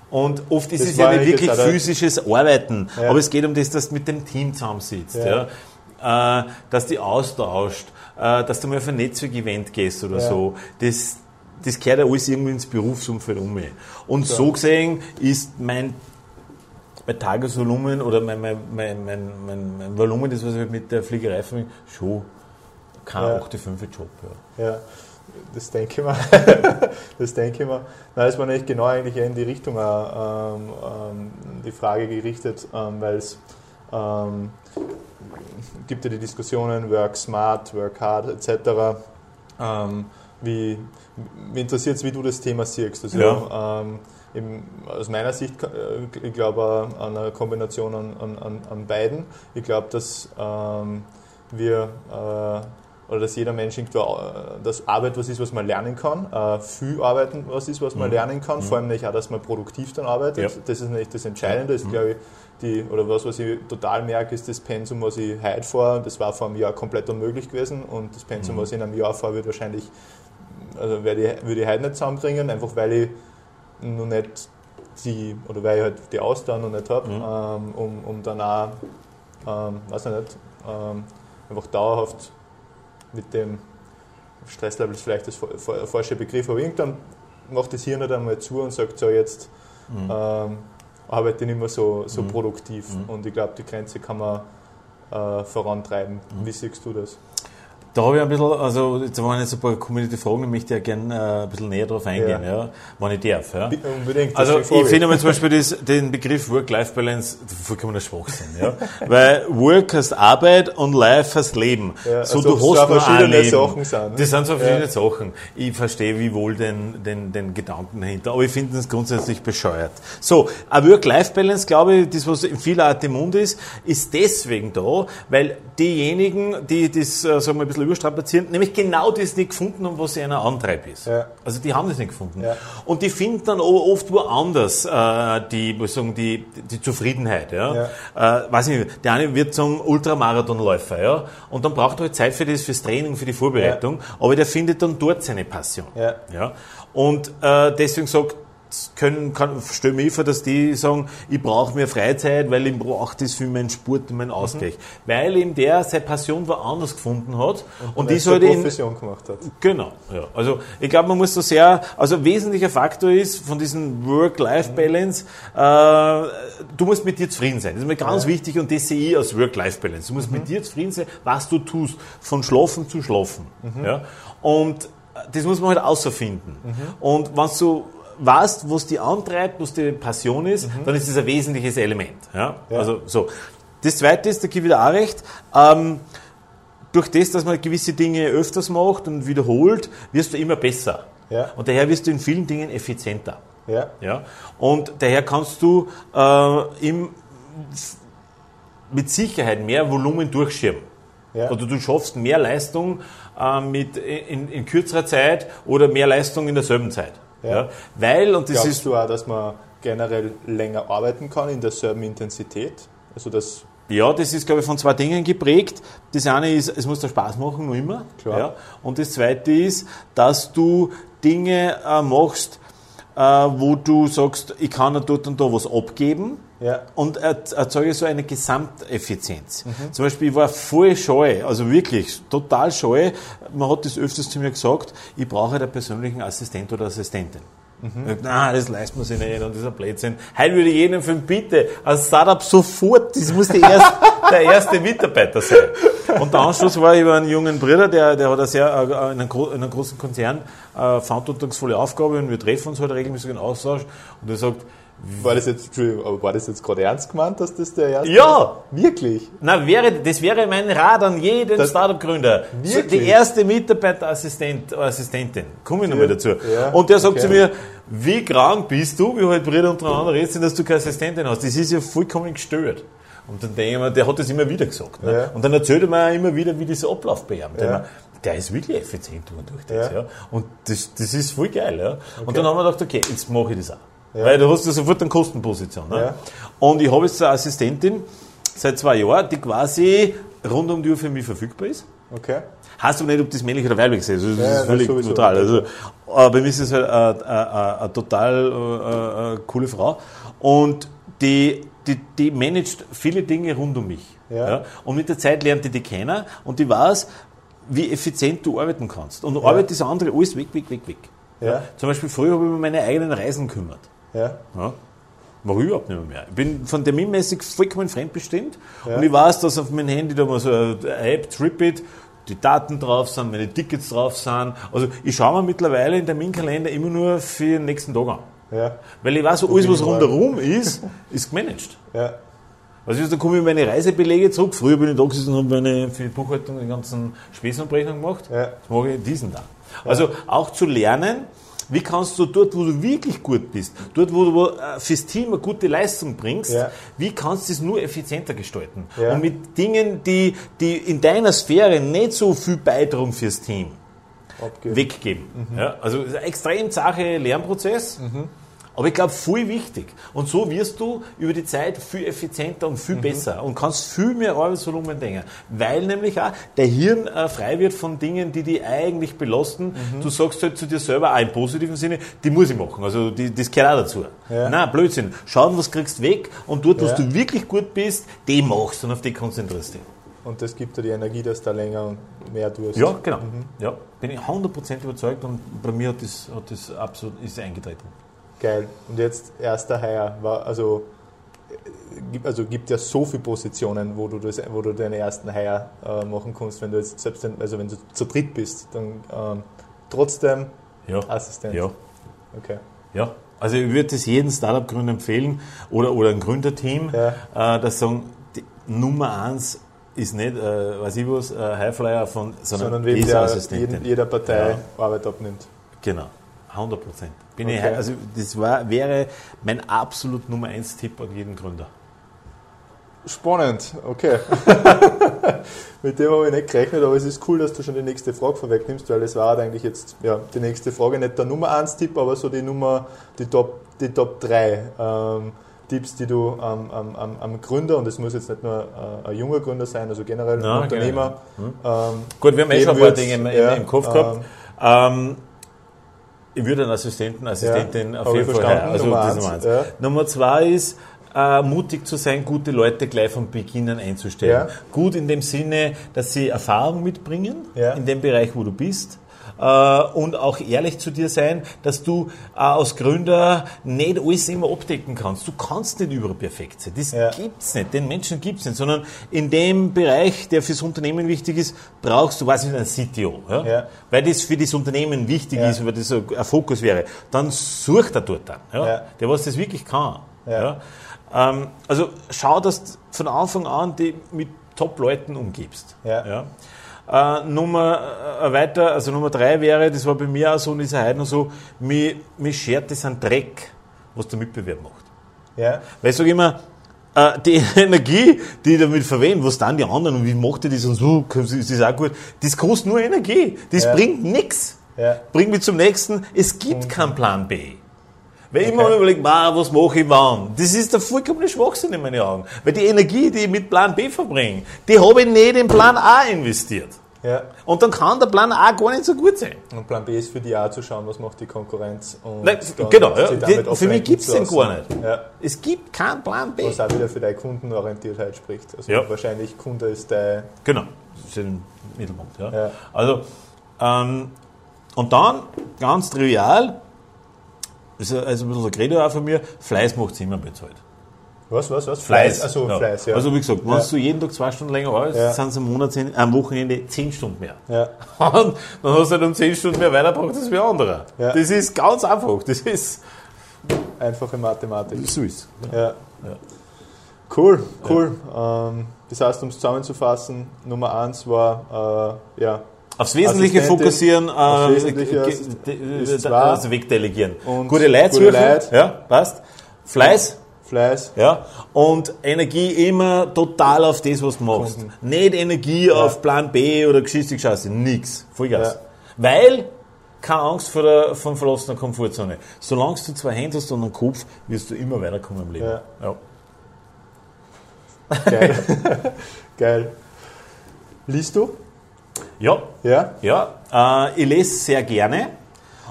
Und oft ist das es ja nicht wirklich physisches Arbeiten, ja. aber es geht um das, dass du mit dem Team zusammensitzt, ja. ja? Äh, dass du austauscht, äh, dass du mal auf ein Netzwerkevent gehst oder so. Das, das gehört ja alles irgendwie ins Berufsumfeld um. Und so, so gesehen ist mein, mein Tagesvolumen oder mein, mein, mein, mein, mein, mein Volumen, das was ich mit der Fliegerei verbringe, schon kein ja. 8-5-Job. Ja. ja, das denke ich mal. <laughs> das denke ich mal. Nein, es war nicht genau eigentlich in die Richtung äh, ähm, ähm, die Frage gerichtet, ähm, weil es ähm, gibt ja die Diskussionen Work Smart, Work Hard etc. Ähm, wie, mich interessiert es, wie du das Thema siehst. Also, ja. ähm, im, aus meiner Sicht, äh, ich glaube an einer Kombination an, an, an beiden. Ich glaube, dass ähm, wir äh, oder dass jeder Mensch irgendwo, äh, dass Arbeit was ist, was man lernen kann, äh, viel arbeiten was ist, was man mhm. lernen kann, mhm. vor allem nicht auch, dass man produktiv dann arbeitet. Ja. Das ist nicht das Entscheidende, das ist, mhm. glaube ich, die, oder was, was ich total merke, ist das Pensum, was ich heute fahre. Das war vor einem Jahr komplett unmöglich gewesen und das Pensum, mhm. was ich in einem Jahr fahre, wird wahrscheinlich, also werde ich, würde ich heute nicht zusammenbringen, einfach weil ich noch nicht die, oder weil ich halt die Ausdauer noch nicht habe, mhm. ähm, um, um dann auch, ähm, weiß ich nicht, ähm, einfach dauerhaft mit dem Stresslevel ist vielleicht das falsche Begriff, aber irgendwann macht das Hirn nicht einmal zu und sagt so jetzt, mhm. ähm, arbeite nicht mehr so, so mhm. produktiv. Mhm. Und ich glaube, die Grenze kann man äh, vorantreiben. Mhm. Wie siehst du das? Da habe ich ein bisschen, also jetzt waren jetzt ein paar Community-Fragen, da möchte ich ja gerne äh, ein bisschen näher drauf eingehen, ja. ja wenn ich darf. Ja. Unbedingt. Also ich finde mal zum Beispiel das, den Begriff Work-Life-Balance vollkommener Schwachsinn. Ja. Weil Work heißt Arbeit und Life heißt Leben. Ja, so also du hast nur ein Leben. Sachen sind, ne? Das sind so verschiedene ja. Sachen. Ich verstehe wie wohl den, den, den Gedanken dahinter, aber ich finde das grundsätzlich bescheuert. So, ein Work-Life-Balance, glaube ich, das was in vieler Art im Mund ist, ist deswegen da, weil diejenigen, die das, äh, sagen wir, ein bisschen überstrapazieren, nämlich genau das nicht gefunden haben, was einer antreibt ist. Ja. Also die haben das nicht gefunden. Ja. Und die finden dann oft woanders äh, die, muss sagen, die, die Zufriedenheit. Ja? ja. Äh, weiß nicht, der eine wird zum Ultramarathonläufer, ja, und dann braucht er halt Zeit für das, fürs Training, für die Vorbereitung, aber der findet dann dort seine Passion. Ja. Ja? Und äh, deswegen sagt können, kann, stelle mir vor, dass die sagen, ich brauche mehr Freizeit, weil ich brauche das für meinen Sport und meinen mhm. Ausgleich. Mhm. Weil ihm der seine Passion woanders gefunden hat und, und ist halt Profession gemacht hat. Genau, ja. Also ich glaube, man muss so sehr, also ein wesentlicher Faktor ist von diesem Work-Life-Balance, mhm. äh, du musst mit dir zufrieden sein. Das ist mir ganz ja. wichtig und das sehe ich als Work-Life-Balance. Du musst mhm. mit dir zufrieden sein, was du tust, von Schlafen zu Schlafen. Mhm. Ja? Und das muss man halt außerfinden. Mhm. Und wenn du weißt, was die antreibt, was die Passion ist, mhm. dann ist das ein wesentliches Element. Ja? ja? Also so. Das zweite ist, da gebe ich wieder auch recht, ähm, durch das, dass man gewisse Dinge öfters macht und wiederholt, wirst du immer besser. Ja. Und daher wirst du in vielen Dingen effizienter. Ja. Ja? Und daher kannst du äh, im, mit Sicherheit mehr Volumen durchschirmen. Ja. Oder du schaffst mehr Leistung äh, mit in, in, kürzerer Zeit oder mehr Leistung in derselben Zeit. Ja. Weil, und das Glaubst ist. du auch, dass man generell länger arbeiten kann in derselben Intensität? Also das ja, das ist, glaube ich, von zwei Dingen geprägt. Das eine ist, es muss dir Spaß machen, noch immer. Klar. Ja. Und das zweite ist, dass du Dinge äh, machst, äh, wo du sagst, ich kann dort und da was abgeben ja. und erzeuge so eine Gesamteffizienz. Mhm. Zum Beispiel, ich war voll scheu, also wirklich total scheu. Man hat das öfters zu mir gesagt, ich brauche einen persönlichen Assistent oder Assistentin. Mhm. Nein, das leisten wir sich nicht und das ist ein Blödsinn. Heute würde ich jedem empfehlen, bitte, als Startup sofort, das muss erst, <laughs> der erste Mitarbeiter sein. Und der Anschluss war über einen jungen Bruder, der, der hat eine sehr, äh, in einem, in einem großen Konzern äh, verantwortungsvolle Aufgabe und wir treffen uns halt regelmäßig in Austausch und er sagt, war das jetzt, Entschuldigung, war das jetzt gerade ernst gemeint, dass das der erste Ja! Ist? Wirklich? Na, wäre, das wäre mein Rat an jeden Startup-Gründer. Die erste Mitarbeiterassistent, Assistentin. Komme ich nochmal dazu. Ja, und der sagt okay. zu mir, wie krank bist du, wie halt Brüder untereinander reden, dass du keine Assistentin hast. Das ist ja vollkommen gestört. Und dann denke ich mir, der hat das immer wieder gesagt. Ne? Ja. Und dann erzählt er mir immer wieder, wie dieser Ablauf bei ihm. Ja. Der ist wirklich effizient durch das. Ja. ja. Und das, das ist voll geil. Ja. Okay. Und dann haben wir gedacht, okay, jetzt mache ich das auch. Ja. Weil du hast ja sofort eine Kostenposition. Ne? Ja. Und ich habe jetzt eine Assistentin seit zwei Jahren, die quasi rund um die Uhr für mich verfügbar ist. Okay. Hast du nicht, ob das männlich oder weiblich ist. Also das ja, ist völlig neutral. Also, aber bei mir ist es halt eine, total eine, eine coole Frau. Und die, die, die managt viele Dinge rund um mich. Ja. ja. Und mit der Zeit lernt die die kennen und die weiß, wie effizient du arbeiten kannst. Und ja. Arbeit ist andere alles weg, weg, weg, weg. Ja. Zum Beispiel früher habe ich mich um meine eigenen Reisen gekümmert. Ja. ja. Mache ich überhaupt nicht mehr. Ich bin von terminmäßig vollkommen fremdbestimmt ja. und ich weiß, dass auf meinem Handy da mal so eine App, Tripit, die Daten drauf sind, meine Tickets drauf sind. Also ich schaue mir mittlerweile in Terminkalender immer nur für den nächsten Tag an. Ja. Weil ich weiß, alles, was rundherum ist, ist gemanagt. Ja. Also dann komme ich meine Reisebelege zurück. Früher bin ich da gesessen und habe meine, für die Buchhaltung die ganzen Spesenabrechnungen gemacht. Ja. Jetzt mache ich diesen da. Also auch zu lernen, wie kannst du dort, wo du wirklich gut bist, dort, wo du äh, fürs Team eine gute Leistung bringst, ja. wie kannst du es nur effizienter gestalten? Ja. Und mit Dingen, die, die in deiner Sphäre nicht so viel beitragen fürs Team Abgeben. weggeben. Mhm. Ja, also ein extrem zache Lernprozess. Mhm. Aber ich glaube, viel wichtig. Und so wirst du über die Zeit viel effizienter und viel mhm. besser und kannst viel mehr Arbeitsvolumen denken. Weil nämlich auch der Hirn äh, frei wird von Dingen, die die eigentlich belasten. Mhm. Du sagst halt zu dir selber, auch im positiven Sinne, die muss ich machen. Also die, das gehört auch dazu. Ja. Nein, Blödsinn. Schauen, was kriegst weg und dort, wo ja. du wirklich gut bist, die machst und auf die konzentrierst dich. Und das gibt dir die Energie, dass du da länger und mehr tust. Ja, genau. Mhm. Ja, bin ich 100% überzeugt und bei mir hat das, hat das absolut ist eingetreten. Geil. Und jetzt erster war, also, also gibt ja so viele Positionen, wo du, das, wo du deinen ersten Hire äh, machen kannst, wenn du jetzt selbst, also wenn du zu dritt bist, dann ähm, trotzdem ja. Assistent. Ja. Okay. Ja. Also ich würde das jedem Startup-Gründer empfehlen oder, oder ein Gründerteam, ja. äh, das sagen, die Nummer eins ist nicht, äh, weiß ich was, äh, Highflyer von, sondern, sondern wem der jeder Partei ja. Arbeit abnimmt. Genau, 100 Prozent. Bin Okay. ich, also das war, wäre mein absolut Nummer 1 Tipp an jeden Gründer. Spannend, okay. <laughs> Mit dem habe ich nicht gerechnet, aber es ist cool, dass du schon die nächste Frage vorwegnimmst, weil es war halt eigentlich jetzt ja, die nächste Frage, nicht der Nummer 1 Tipp, aber so die Nummer, die Top, die Top 3 ähm, Tipps, die du am, am, am, am Gründer, und es muss jetzt nicht nur äh, ein junger Gründer sein, also generell ein Ja, Unternehmer. Hm. Ähm, Gut, wir haben eh schon ein paar Dinge im, im, ja, im Kopf gehabt. Ähm, ich würde einen Assistenten, Assistentin auf habe jeden Fall verstanden. Also Nummer eins, Nummer eins. ja. Nummer zwei ist, äh, mutig zu sein, gute Leute gleich von Beginn an einzustellen. Ja. Gut in dem Sinne, dass sie Erfahrung mitbringen Ja. in dem Bereich, wo du bist. Äh, und auch ehrlich zu dir sein, dass du äh, als Gründer nicht alles immer abdecken kannst. Du kannst nicht überall perfekt sein. Das Ja. gibt's nicht. Den Menschen gibt's nicht. Sondern in dem Bereich, der fürs Unternehmen wichtig ist, brauchst du, was ist ein CTO. Ja? Ja. Weil das für das Unternehmen wichtig Ja. ist, weil das ein ein Fokus wäre. Dann sucht er dort dann. Ja? Der, was das wirklich kann. Ja? Ähm, also schau, dass du von Anfang an die mit Top-Leuten umgibst. Ja. Äh, Nummer äh, weiter, also Nummer drei wäre, das war bei mir auch so und ist heute noch so, mir, mir schert das ein Dreck, was der Mitbewerb macht. ja, Weil ich sage immer, äh, die <laughs> Energie, die ich damit verwende, was dann die anderen und wie macht ihr das und so, ist das auch gut, das kostet nur Energie. Das Ja. bringt nichts. ja, Bringt mich zum nächsten, es gibt keinen Plan B. Weil ich Okay. immer überlegt, "Ma, was mache ich wann? Das ist der vollkommene Schwachsinn in meinen Augen. Weil die Energie, die ich mit Plan B verbringe, die habe ich nicht in Plan A investiert. ja. Und dann kann der Plan A gar nicht so gut sein. Und Plan B ist für die auch zu schauen, was macht die Konkurrenz. Und Nein, genau, ja. Die- für mich gibt es den gar nicht. Ja. Es gibt keinen Plan B. Was auch wieder für deine Kundenorientiertheit spricht. Also Ja. wahrscheinlich Kunde ist dein. Genau, das ist ein Mittelpunkt. Ja. Ja. Also, ähm, und dann, ganz trivial, ist ja also ein bisschen ein Credo auch von mir, Fleiß macht immer bezahlt. Was, was, was? Fleiß. Also ja. Fleiß, ja. Also wie gesagt, wenn Ja. du jeden Tag zwei Stunden länger arbeitest, Ja. sind es am, Monatsende, am Wochenende zehn Stunden mehr. ja. <laughs> Und dann hast du halt um zehn Stunden mehr weitergebracht als wie ein anderer. Ja. Das ist ganz einfach. Das ist Einfache Mathematik. so ist. Ja. Cool, cool. Ähm, das heißt, um es zusammenzufassen, Nummer eins war, äh, ja, Aufs Wesentliche Assistentin, fokussieren, aufs äh, Wesentliche ist- also wegdelegieren. Gute Leute gute Leute. ja, passt. Fleiß, Fleiß. ja, und Energie immer total auf das, was du machst. Kunden. Nicht Energie auf Plan B oder Geschichte Scheiße, nix. Vollgas. Ja. Weil, keine Angst vor der, von verlassener Komfortzone. Solange du zwei Hände hast und einen Kopf, wirst du immer weiterkommen im Leben. Ja. Ja. Geil. <laughs> Geil. Liest du? Ja. Ja? Ja, äh, ich lese sehr gerne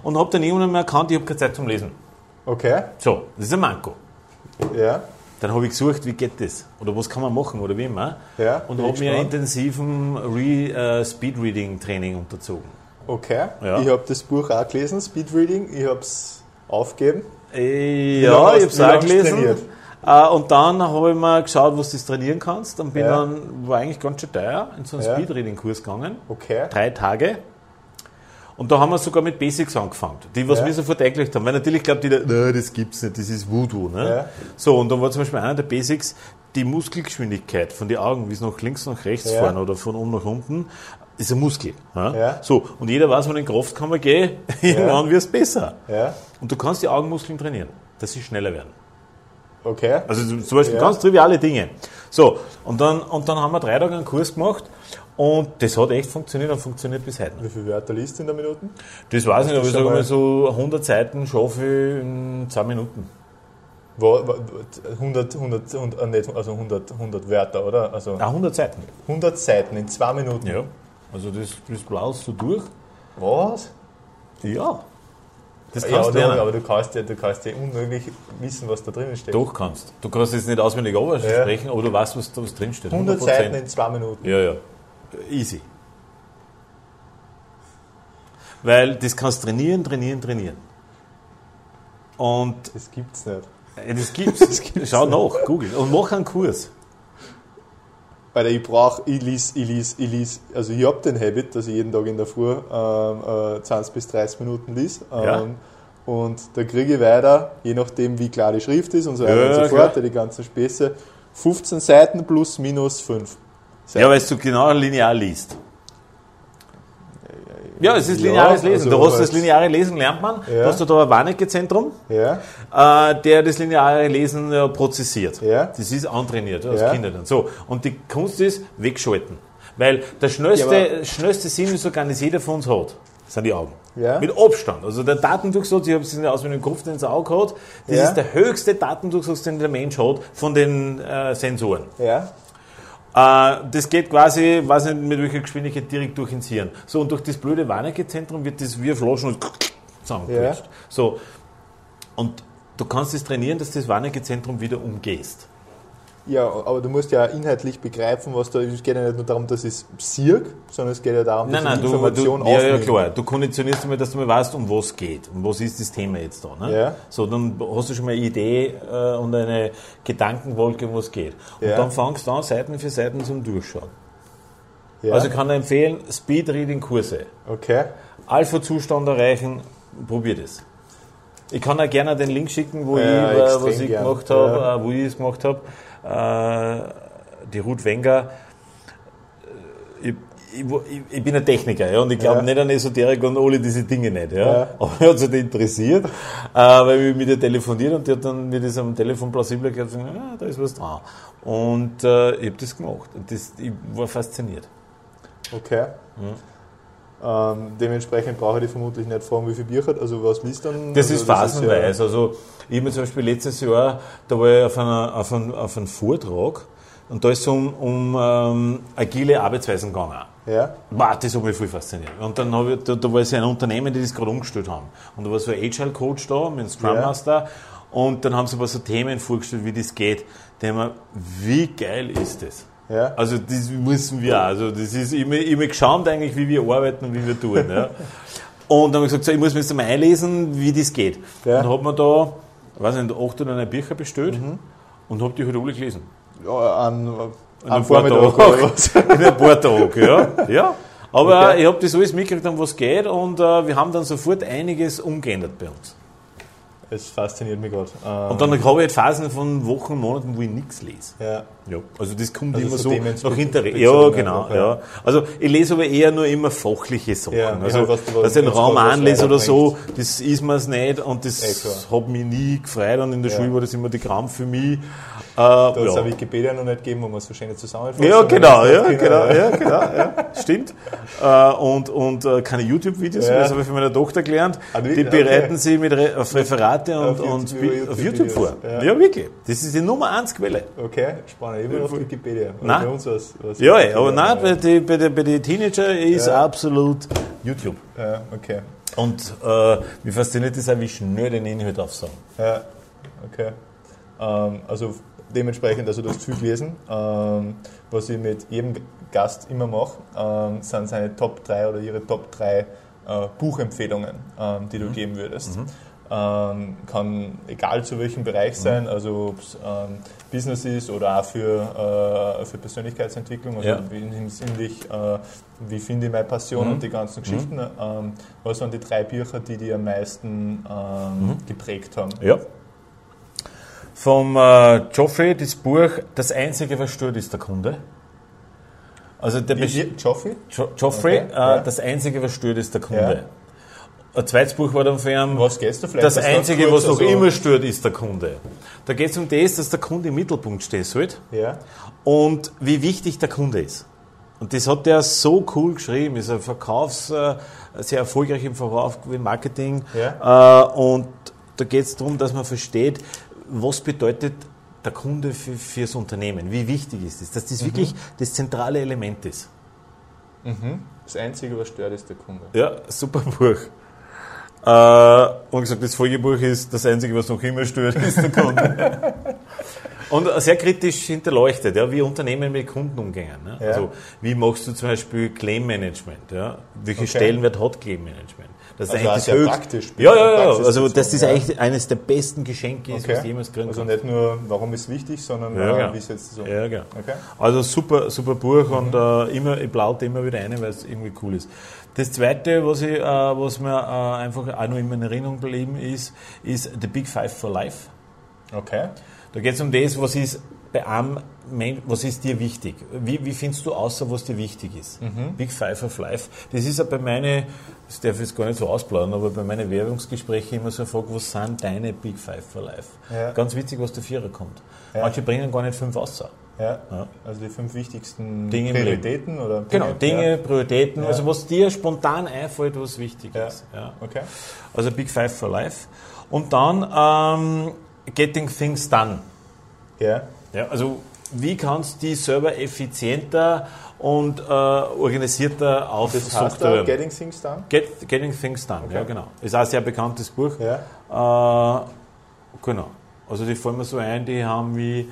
und habe dann irgendwann mal erkannt, ich habe keine Zeit zum Lesen. Okay. So, das ist ein Manko. Ja. Dann habe ich gesucht, wie geht das? Oder was kann man machen oder wie immer. Ja, und habe mir intensiven Re, äh, Speedreading-Training unterzogen. Okay. Ja. Ich habe das Buch auch gelesen, Speedreading. Ich habe es aufgegeben. Äh, ja, ich habe es auch gelesen. Trainiert? Äh, und dann habe ich mal geschaut, was du trainieren kannst. Dann bin ja. dann, war eigentlich ganz schön teuer, in so einen ja. Speedreading-Kurs gegangen. Okay. Drei Tage. Und da haben wir sogar mit Basics angefangen, die was ja. wir sofort eingelegt haben. Weil natürlich glaubt jeder, nein, das gibt's nicht, das ist Voodoo. Ne? Ja. So, und dann war zum Beispiel einer der Basics, die Muskelgeschwindigkeit von den Augen, wie es nach links nach rechts ja. fahren oder von oben nach unten, ist ein Muskel. Ja? ja? So, und jeder weiß, wenn in die Kraftkammer gehe, <laughs> irgendwann wird es besser. Ja. Und du kannst die Augenmuskeln trainieren, dass sie schneller werden. Okay. Also zum Beispiel ganz triviale Dinge. So, und dann, und dann haben wir drei Tage einen Kurs gemacht und das hat echt funktioniert und funktioniert bis heute. Wie viele Wörter liest du in der Minute? Das weiß ich nicht, aber ich sage mal so 100 Seiten schaffe ich in 2 Minuten. 100, 100, 100, also 100, 100 Wörter, oder? Also ah, 100 Seiten. 100 Seiten in 2 Minuten? Ja. Also das, das blaust du durch. Was? Ja. Das kannst ja, du aber du kannst, ja, du kannst ja unmöglich wissen, was da drinnen steht. Doch kannst. Du kannst jetzt nicht auswendig sprechen, ja. aber du weißt, was was drin steht. 100 Seiten in 2 Minuten. Ja, ja. Easy. Weil das kannst trainieren, trainieren, trainieren. Und das gibt's nicht. Das gibt's. <laughs> Das gibt's Schau nach, google. Und mach einen Kurs. Weil ich brauche, ich lese, ich lese, ich lese, also ich habe den Habit, dass ich jeden Tag in der Früh ähm, äh, 20 bis 30 Minuten lese. Ähm, ja. Und da kriege ich weiter, je nachdem wie klar die Schrift ist und so weiter ja, und so fort, die ganzen Späße, 15 Seiten plus minus 5. Seiten. Ja, weil du genau linear liest. Ja, es ist lineares Lesen. Also du hast das lineare Lesen, lernt man. Ja. Du hast da ein Warnecke-Zentrum, ja. äh, der das lineare Lesen äh, prozessiert. Ja. Das ist antrainiert als ja. Kinder dann. So. Und die Kunst ist, wegschalten. Weil der schnellste, ja, schnellste Sinnesorgan, das jeder von uns hat, sind die Augen. Ja. Mit Abstand. Also der Datendurchsatz, ich habe es in der Ausbildung Kopf ins Auge gehabt, das ja. ist der höchste Datendurchsatz, den der Mensch hat von den äh, Sensoren. Ja. Äh, das geht quasi, weiß nicht mit welcher Geschwindigkeit, direkt durch ins Hirn. So, und durch das blöde Warnecke-Zentrum wird das wie Flaschen und zusammengequetscht. Ja. So, und du kannst es das trainieren, dass du das Warnecke-Zentrum wieder umgehst. Ja, aber du musst ja inhaltlich begreifen, was da ist. Es geht ja nicht nur darum, dass es Sirk, sondern es geht ja darum, dass nein, nein, Information du, du, Ja, ja, klar. Du konditionierst einmal, dass du mal weißt, um was geht. Um was ist das Thema jetzt da. Ne? Ja. So, dann hast du schon mal eine Idee äh, und eine Gedankenwolke, um was geht. Und ja. dann fangst du an, Seiten für Seiten zum Durchschauen. Ja. Also ich kann dir empfehlen, Speed-Reading-Kurse. Okay. Alpha-Zustand erreichen, probier das. Ich kann auch gerne den Link schicken, wo ich, äh, was ich gern. gemacht habe, äh, wo ich es gemacht habe die Ruth Wenger, äh, ich, ich, ich, bin ein Techniker ja, und ich glaube ja. nicht an Esoterik und alle diese Dinge nicht. Ja. ja. Aber mich hat sich interessiert, äh, weil ich mit ihr telefoniert und die hat dann mir das am Telefon plausibel gesagt, ja, da ist was dran. Und äh, ich habe das gemacht und das, ich war fasziniert. Okay. Mhm. Ähm, dementsprechend brauche ich die vermutlich nicht fragen, wie viel Bücher, also was liest dann? Das also ist phasenweise. Ja also ich habe zum Beispiel letztes Jahr, da war ich auf, einer, auf, einem, auf einem Vortrag und da ist es um, um ähm, agile Arbeitsweisen gegangen. Ja. Wow, das hat mich voll fasziniert. Und dann habe ich, da, da war es ein Unternehmen, die das gerade umgestellt haben. Und da war so ein Agile Coach da mit einem Scrum Master. Ja. Und dann haben sie aber so Themen vorgestellt, wie das geht. Da wir, wie geil ist das? Ja. Also das müssen wir auch. Also das ist immer, immer geschaumt eigentlich, wie wir arbeiten und wie wir tun. Ja. <laughs> Und dann habe ich gesagt, so, ich muss mir jetzt mal einlesen, wie das geht. Ja. Und habe mir da, weiß nicht, acht oder neun Bücher bestellt mhm. und habe die heute halt alle gelesen. Ja, an, an ein paar Tagen. <laughs> In ein paar Tagen, ja. ja. Aber okay. ich habe das alles mitgekriegt, um was geht und uh, wir haben dann sofort einiges umgeändert bei uns. Es fasziniert mich gerade. Ähm und dann habe ich halt Phasen von Wochen, Monaten, wo ich nichts lese. Ja. ja. Also das kommt also immer so, nach Interesse. Ja, genau. Ja. ja. Also ich lese aber eher nur immer fachliche Sachen. Ja, also, ja, dass ich einen Raum anlese oder so, das ist mir es nicht und das hat mich nie gefreut und in der Schule war das immer die Kram für mich. Äh, da ja. es auch Wikipedia noch nicht gegeben, wo man so schöne zusammenfassen Ja, genau, ja, <laughs> genau, ja, genau, ja, stimmt. Äh, und und äh, keine YouTube-Videos, ja. das habe ich für meine Tochter gelernt. Ah, die bereiten okay. sie mit Re auf Referate und, auf und YouTube, auf YouTube vor. Ja. ja. wirklich. Das ist die Nummer 1 Quelle. Okay, spannend. Immer auf Wikipedia. Nein. Bei uns was, was ja, Wikipedia aber nein, bei den bei die, bei die Teenager ist absolut YouTube. Ja, okay. Und äh, mich fasziniert das auch, wie schnell den Inhalt aufsagen. Ja, okay. Ähm, also dementsprechend, also du hast viel gelesen. Ähm, was ich mit jedem Gast immer mache, ähm, sind seine Top 3 oder ihre Top 3 äh, Buchempfehlungen, ähm, die du mhm. geben würdest. Mhm. Ähm, kann egal zu welchem Bereich mhm. sein, also ob es ähm, Business ist oder auch für, äh, für Persönlichkeitsentwicklung, also ja. hinsichtlich, äh, wie finde ich meine Passion mhm. und die ganzen mhm. Geschichten. Ähm, was waren die drei Bücher, die dich am meisten mhm. geprägt haben? Ja. Vom äh, Joffrey, das Buch Das Einzige, was stört, ist der Kunde. Also der Wie, Joffrey? Jo Joffrey, okay, äh, ja. das Einzige, was stört, ist der Kunde. Ja. Ein zweites Buch war dann von ihm, was geht's da vielleicht? das Einzige, was noch also immer stört, ist der Kunde. Da geht es um das, dass der Kunde im Mittelpunkt stehen sollte ja. und wie wichtig der Kunde ist. Und das hat er so cool geschrieben, ist ein Verkaufs, äh, sehr erfolgreich im Verkauf, im Marketing. Ja. Äh, und da geht es darum, dass man versteht, was bedeutet der Kunde für, fürs Unternehmen, wie wichtig ist es, dass das mhm. wirklich das zentrale Element ist. Mhm. Das Einzige, was stört, ist der Kunde. Ja, super Buch. Äh, und gesagt, das Folgebuch ist das Einzige, was noch immer stört, ist der Kunde. <laughs> und sehr kritisch hinterleuchtet, ja, wie Unternehmen mit Kunden umgehen. Ne? Ja. Also, wie machst du zum Beispiel Claim Management? Ja? Welche okay. Stellenwert hat Claim Management? Das ist also eigentlich das höchst, praktisch. Ja, ja, ja. Also das ist eigentlich eines der besten Geschenke, okay. was jemals kriegen Also nicht nur, warum ist es wichtig, sondern ja, ja. wie setzt es um. Ja, genau. Okay. Also super, super Buch mhm. und äh, immer, ich plaute immer wieder ein, weil es irgendwie cool ist. Das zweite, was, ich, äh, was mir äh, einfach auch noch in meiner Erinnerung geblieben ist, ist The Big Five for Life. Okay. Da geht es um das, was ist bei einem Mensch, was ist dir wichtig? Wie, wie findest du außer, was dir wichtig ist? Mhm. Big Five of Life. Das ist ja bei meinen, das darf ich jetzt gar nicht so ausplaudern, aber bei meinen Werbungsgesprächen immer so eine Frage, was sind deine Big Five for Life? Ja. Ganz witzig, was der Vierer kommt. Ja. Manche bringen gar nicht fünf außer. Ja. ja. Also die fünf wichtigsten Dinge Prioritäten oder Dinge? Genau, Dinge, ja. Prioritäten, also was dir spontan einfällt, was wichtig ist. Ja. Okay. Also Big Five for Life. Und dann ähm, Getting Things Done. Ja. Ja, also wie kannst du die Server effizienter und äh, organisierter aufstrukturieren? Getting Things Done? Get, Getting Things Done, okay. ja genau. Ist auch ein sehr bekanntes Buch. Ja. Äh, genau. Also die fallen mir so ein, die haben wie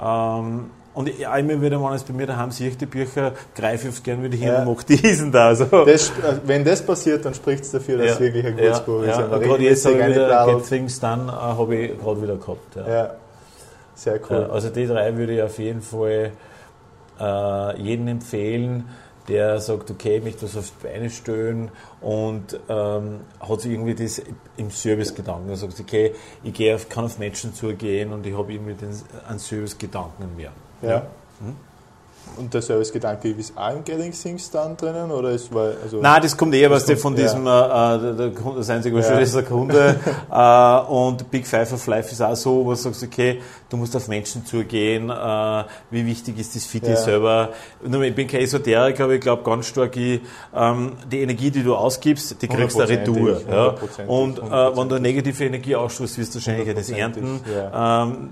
ähm, und ich, immer wieder, wenn es bei mir daheim sehe ich die Bücher, greife ich gerne wieder hin ja. und mache diesen <laughs> da. Also. Das, wenn das passiert, dann spricht es dafür, dass ja. es wirklich ein gutes ja. Buch ist. Ja. Gerade jetzt habe ich wieder Get Things Done, äh, habe ich gerade wieder gehabt. Ja. Sehr cool. Also die drei würde ich auf jeden Fall äh, jedem empfehlen, der sagt, okay, ich möchte was auf die Beine stellen und ähm, hat sich irgendwie das im Service-Gedanken. Er sagt, okay, ich gehe auf, kann auf Menschen zugehen und ich habe irgendwie den, einen Service-Gedanken in mir. Ja. ja. Hm? Und der Service-Gedanke ist auch im Getting Things dann drinnen? Oder ist, weil, also Nein, das kommt eher was von diesem, ja. äh, der, das einzige, was ja. ist der Kunde. <laughs> äh, und Big Five of Life ist auch so, wo du sagst, okay, du musst auf Menschen zugehen, äh, wie wichtig ist das für dich selber. Ich bin kein Esoteriker, aber ich glaube ganz stark, ich, ähm, die Energie, die du ausgibst, die kriegst du retour. Ja? Und äh, wenn du negative Energie ausstoßt, wirst du wahrscheinlich das ernten. Ähm,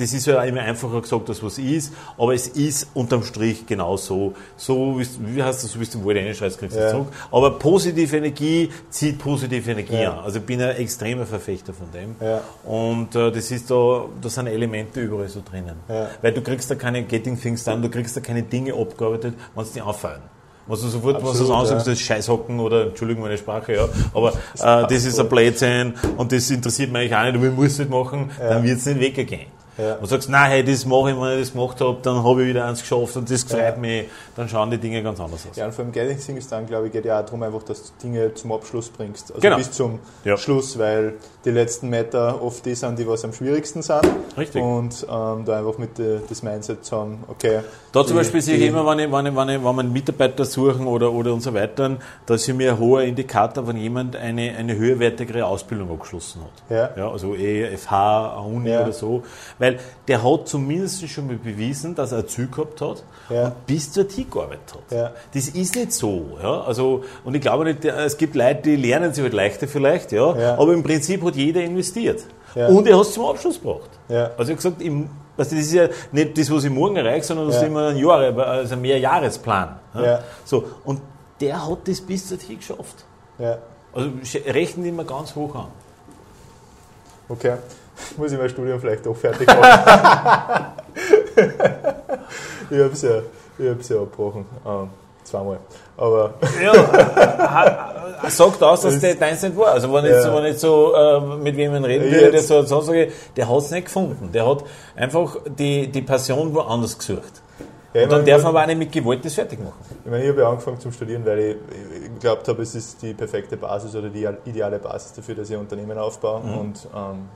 das ist ja immer einfacher gesagt, als was ist, aber es ist unterm Strich genau so. So, wie heißt das, so bist du wohl reinschreibst, kriegst du ja. zurück. Aber positive Energie zieht positive Energie ja. an. Also ich bin ein extremer Verfechter von dem. Ja. Und äh, das ist da, da sind Elemente überall so drinnen. Weil du kriegst da keine Getting Things done, du kriegst da keine Dinge abgearbeitet, wenn es dir auffallen. Was du sofort, Absolut, was du ansagst, ja. das ist Scheißhocken oder, Entschuldigung meine Sprache, ja, aber <laughs> äh, das ist ein Blödsinn und das interessiert mich eigentlich auch nicht, aber ich muss es nicht machen, dann wird es nicht weggehen. Ja. Und sagst, nein, hey, das mache ich, wenn ich das gemacht habe, dann habe ich wieder eins geschafft und das freut ja. mich, dann schauen die Dinge ganz anders aus. Ja, und vor allem Getting Things dann, glaube ich, geht ja auch darum, einfach, dass du Dinge zum Abschluss bringst. Also genau. bis zum ja. Schluss, weil die letzten Meter oft die sind, die was am schwierigsten sind. Richtig. Und ähm, da einfach mit de, das Mindset zu haben, okay. Da zum Beispiel sehe ich immer, wenn, ich, wenn, ich, wenn, ich, wenn man Mitarbeiter suchen oder, oder und so weiter, da ist mir ein hoher Indikator, wenn jemand eine, eine höherwertigere Ausbildung abgeschlossen hat. Ja. ja also EFH, Uni ja. oder so. Weil der hat zumindest schon mal bewiesen, dass er ein Ziel gehabt hat ja. und bis zur T gearbeitet hat. Ja. Das ist nicht so. Ja? Also, und ich glaube nicht, es gibt Leute, die lernen sich halt leichter vielleicht, ja? ja. aber im Prinzip hat jeder investiert. Ja. Und er hat es zum Abschluss gebracht. Ja. Also ich habe gesagt, im, also das ist ja nicht das, was ich morgen erreiche, sondern das ja. ist immer ein Jahr, also ein Mehrjahresplan. Ja? So, und der hat das bis dorthin geschafft. Also rechnen die immer ganz hoch an. Okay. <laughs> Muss ich mein Studium vielleicht doch fertig machen. <laughs> ich habe es ja, ja abgebrochen. Ähm, Zweimal. Aber. Ja, sagt aus, dass der deins nicht war. Also, wenn ich ja. wenn ich so äh, mit jemandem reden würde, der so, so sage, der hat es nicht gefunden. Der hat einfach die, die Passion woanders gesucht. Ja, und dann darf man aber auch nicht mit Gewalt das fertig machen. Ich meine, ich habe ja angefangen zum Studieren, weil ich, ich geglaubt habe, es ist die perfekte Basis oder die ideale Basis dafür, dass ich ein Unternehmen aufbaue. Mhm. Und ähm,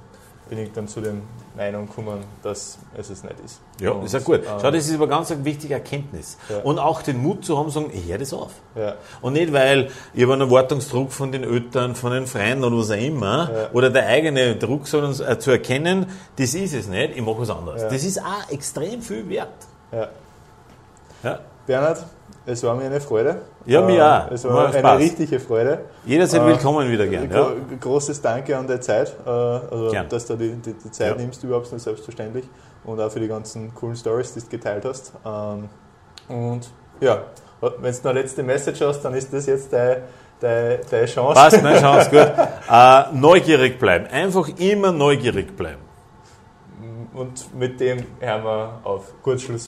bin ich dann zu der Meinung gekommen, dass es es nicht ist. Ja, und, ist ja gut. Schau, das ist aber ganz eine wichtige Erkenntnis. Ja. Und auch den Mut zu haben, zu sagen, ich höre das auf. Ja. Und nicht, weil ich habe einen Erwartungsdruck von den Eltern, von den Freunden oder was auch immer, ja. oder der eigene Druck, sondern äh, zu erkennen, das ist es nicht, ich mache was anderes. Das ist auch extrem viel wert. Ja. Bernhard, es war mir eine Freude. Ja, mir äh, auch. Es war eine Spaß. richtige Freude. Jederzeit äh, willkommen wieder gern. Ja. Großes Danke an der Zeit, äh, also, dass du die, die, die Zeit ja. nimmst, überhaupt nicht selbstverständlich. Und auch für die ganzen coolen Stories, die du geteilt hast. Ähm, und ja, wenn du eine letzte Message hast, dann ist das jetzt deine, deine, deine Chance. Passt, meine Chance, gut. <laughs> Äh, neugierig bleiben. Einfach immer neugierig bleiben. Und mit dem hören wir auf. Kurzschluss.